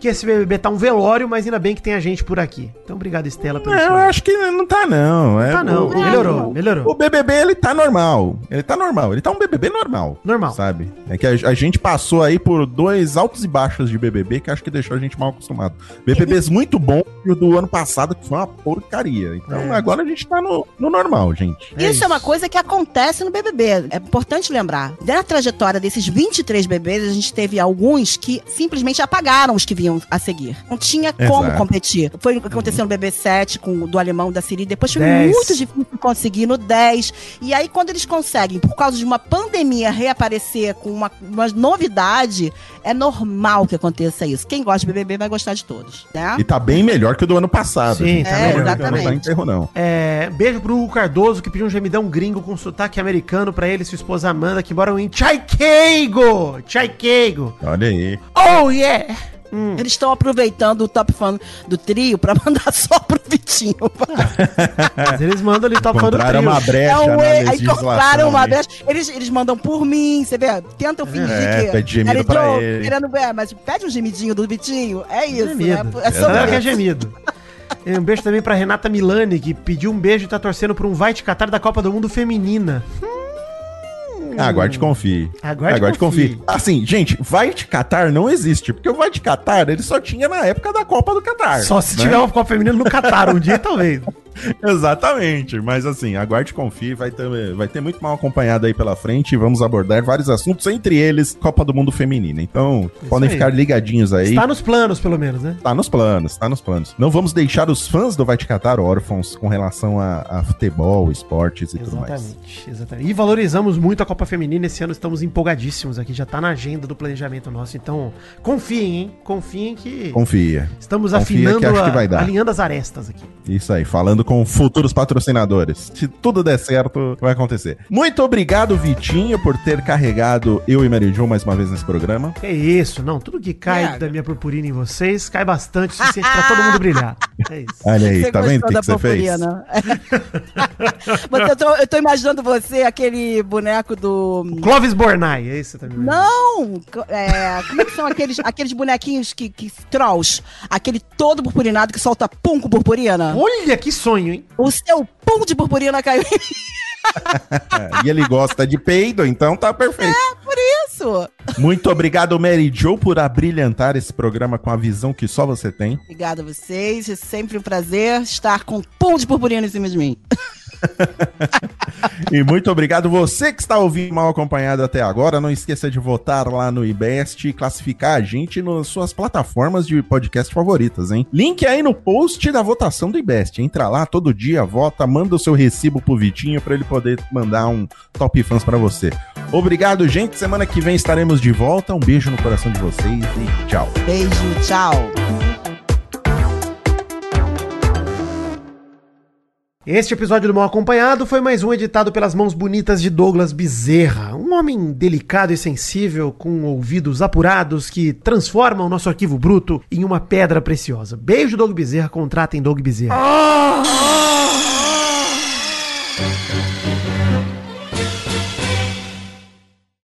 que esse BBB tá um velório, mas ainda bem que tem a gente por aqui. Então, obrigado, Estela, pelo Não, eu acho que não tá, não. É, Tá não, o- melhorou, o- melhorou. O BBB, ele tá normal. Ele tá normal. Ele tá um BBB normal. Normal. Sabe? É que a, a gente passou aí por dois altos e baixos de BBB que acho que deixou a gente mal acostumado. BBBs muito bom e o do ano passado que foi uma porcaria. Então É. agora a gente tá no, no normal, gente. É isso, é uma coisa que acontece no BBB. É importante lembrar. Da trajetória desses 23 bebês, a gente teve alguns que simplesmente apagaram os que vinham a seguir. Não tinha como Exato. competir. Foi o que aconteceu no BB7 com o do alemão da Siri. Depois foi 10. muito difícil conseguir no 10. E aí, quando eles conseguem, por causa de uma pandemia, reaparecer com uma, uma novidade, é normal que aconteça isso. Quem gosta de BBB vai gostar de todos, né? E tá bem melhor que o do ano passado. Sim, tá É, melhor. Não tá exatamente. enterro, não. É, beijo pro Hugo Cardoso, que pediu um gemidão gringo com sotaque americano pra ele e sua esposa Amanda, que moram em Chaikeigo! Chaikeigo! Olha aí. Oh, yeah! Hum. Eles estão aproveitando o top fan do trio pra mandar só pro Vitinho. Mas eles mandam ali top fã do trio. uma brecha É um na aí compraram uma brecha. Eles, eles mandam por mim, você vê? Tentam fingir É, que. pede gemido pra ele. Querendo ver, mas pede um gemidinho do Vitinho. É isso, Gemido. né? É sobre que é isso. gemido. Um beijo também pra Renata Milani, que pediu um beijo e tá torcendo por um vai te catar da Copa do Mundo Feminina. Ah, aguarde e confie. Aguarde Aguarde confie. confie. Assim, gente, vai de Qatar não existe. Porque o vai de Qatar, ele só tinha na época da Copa do Qatar. Só se né? tiver uma Copa Feminina no Catar um dia, talvez. Exatamente. Mas assim, aguarde e confie. Vai ter, vai ter muito mal acompanhado aí pela frente. e Vamos abordar vários assuntos, entre eles Copa do Mundo Feminina. Então, podem aí. ficar ligadinhos aí. Está nos planos, pelo menos, né? Tá nos planos, tá nos planos. Não vamos deixar os fãs do Vai Te Catar órfãos com relação a, a futebol, esportes e tudo mais. Exatamente, exatamente. E valorizamos muito a Copa Feminina. Esse ano estamos empolgadíssimos aqui. Já tá na agenda do planejamento nosso. Então, confiem, hein? Confiem que Confia. estamos confia afinando, que acho a- que vai dar. alinhando as arestas aqui. Isso aí, falando com futuros patrocinadores. Se tudo der certo, vai acontecer. Muito obrigado, Vitinho, por ter carregado eu e Mary Jo mais uma vez nesse programa. Que isso, não. Tudo que cai Merda. da minha purpurina em vocês cai bastante, o suficiente pra todo mundo brilhar. É isso. Olha aí, Você tá vendo o que, que você fez? Mas eu, tô, eu tô imaginando você, aquele boneco do. Clóvis Bornai, é isso também. Não! É, como é que são aqueles, aqueles bonequinhos que, que. Trolls? Aquele todo purpurinado que solta pum com purpurina? Olha que sonho, hein? O seu pum de purpurina caiu em mim. É, e ele gosta de peido, então tá perfeito. por isso. Muito obrigado, Mary Jo, por abrilhantar esse programa com a visão que só você tem. Obrigada a vocês. É sempre um prazer estar com pum de purpurina em cima de mim. E muito obrigado você que está ouvindo mal acompanhado até agora. Não esqueça de votar lá no IBEST e classificar a gente nas suas plataformas de podcast favoritas, hein? Link aí no post da votação do IBEST. Entra lá todo dia, vota, manda o seu recibo pro Vitinho para ele poder mandar um top fãs para você. Obrigado, gente. Semana que vem estaremos de volta. Um beijo no coração de vocês e tchau. Beijo, tchau. Este episódio do Mal Acompanhado foi mais um editado pelas mãos bonitas de Douglas Bezerra. Um homem delicado e sensível, com ouvidos apurados, que transforma o nosso arquivo bruto em uma pedra preciosa. Beijo, Doug Bezerra. Contratem Doug Bezerra.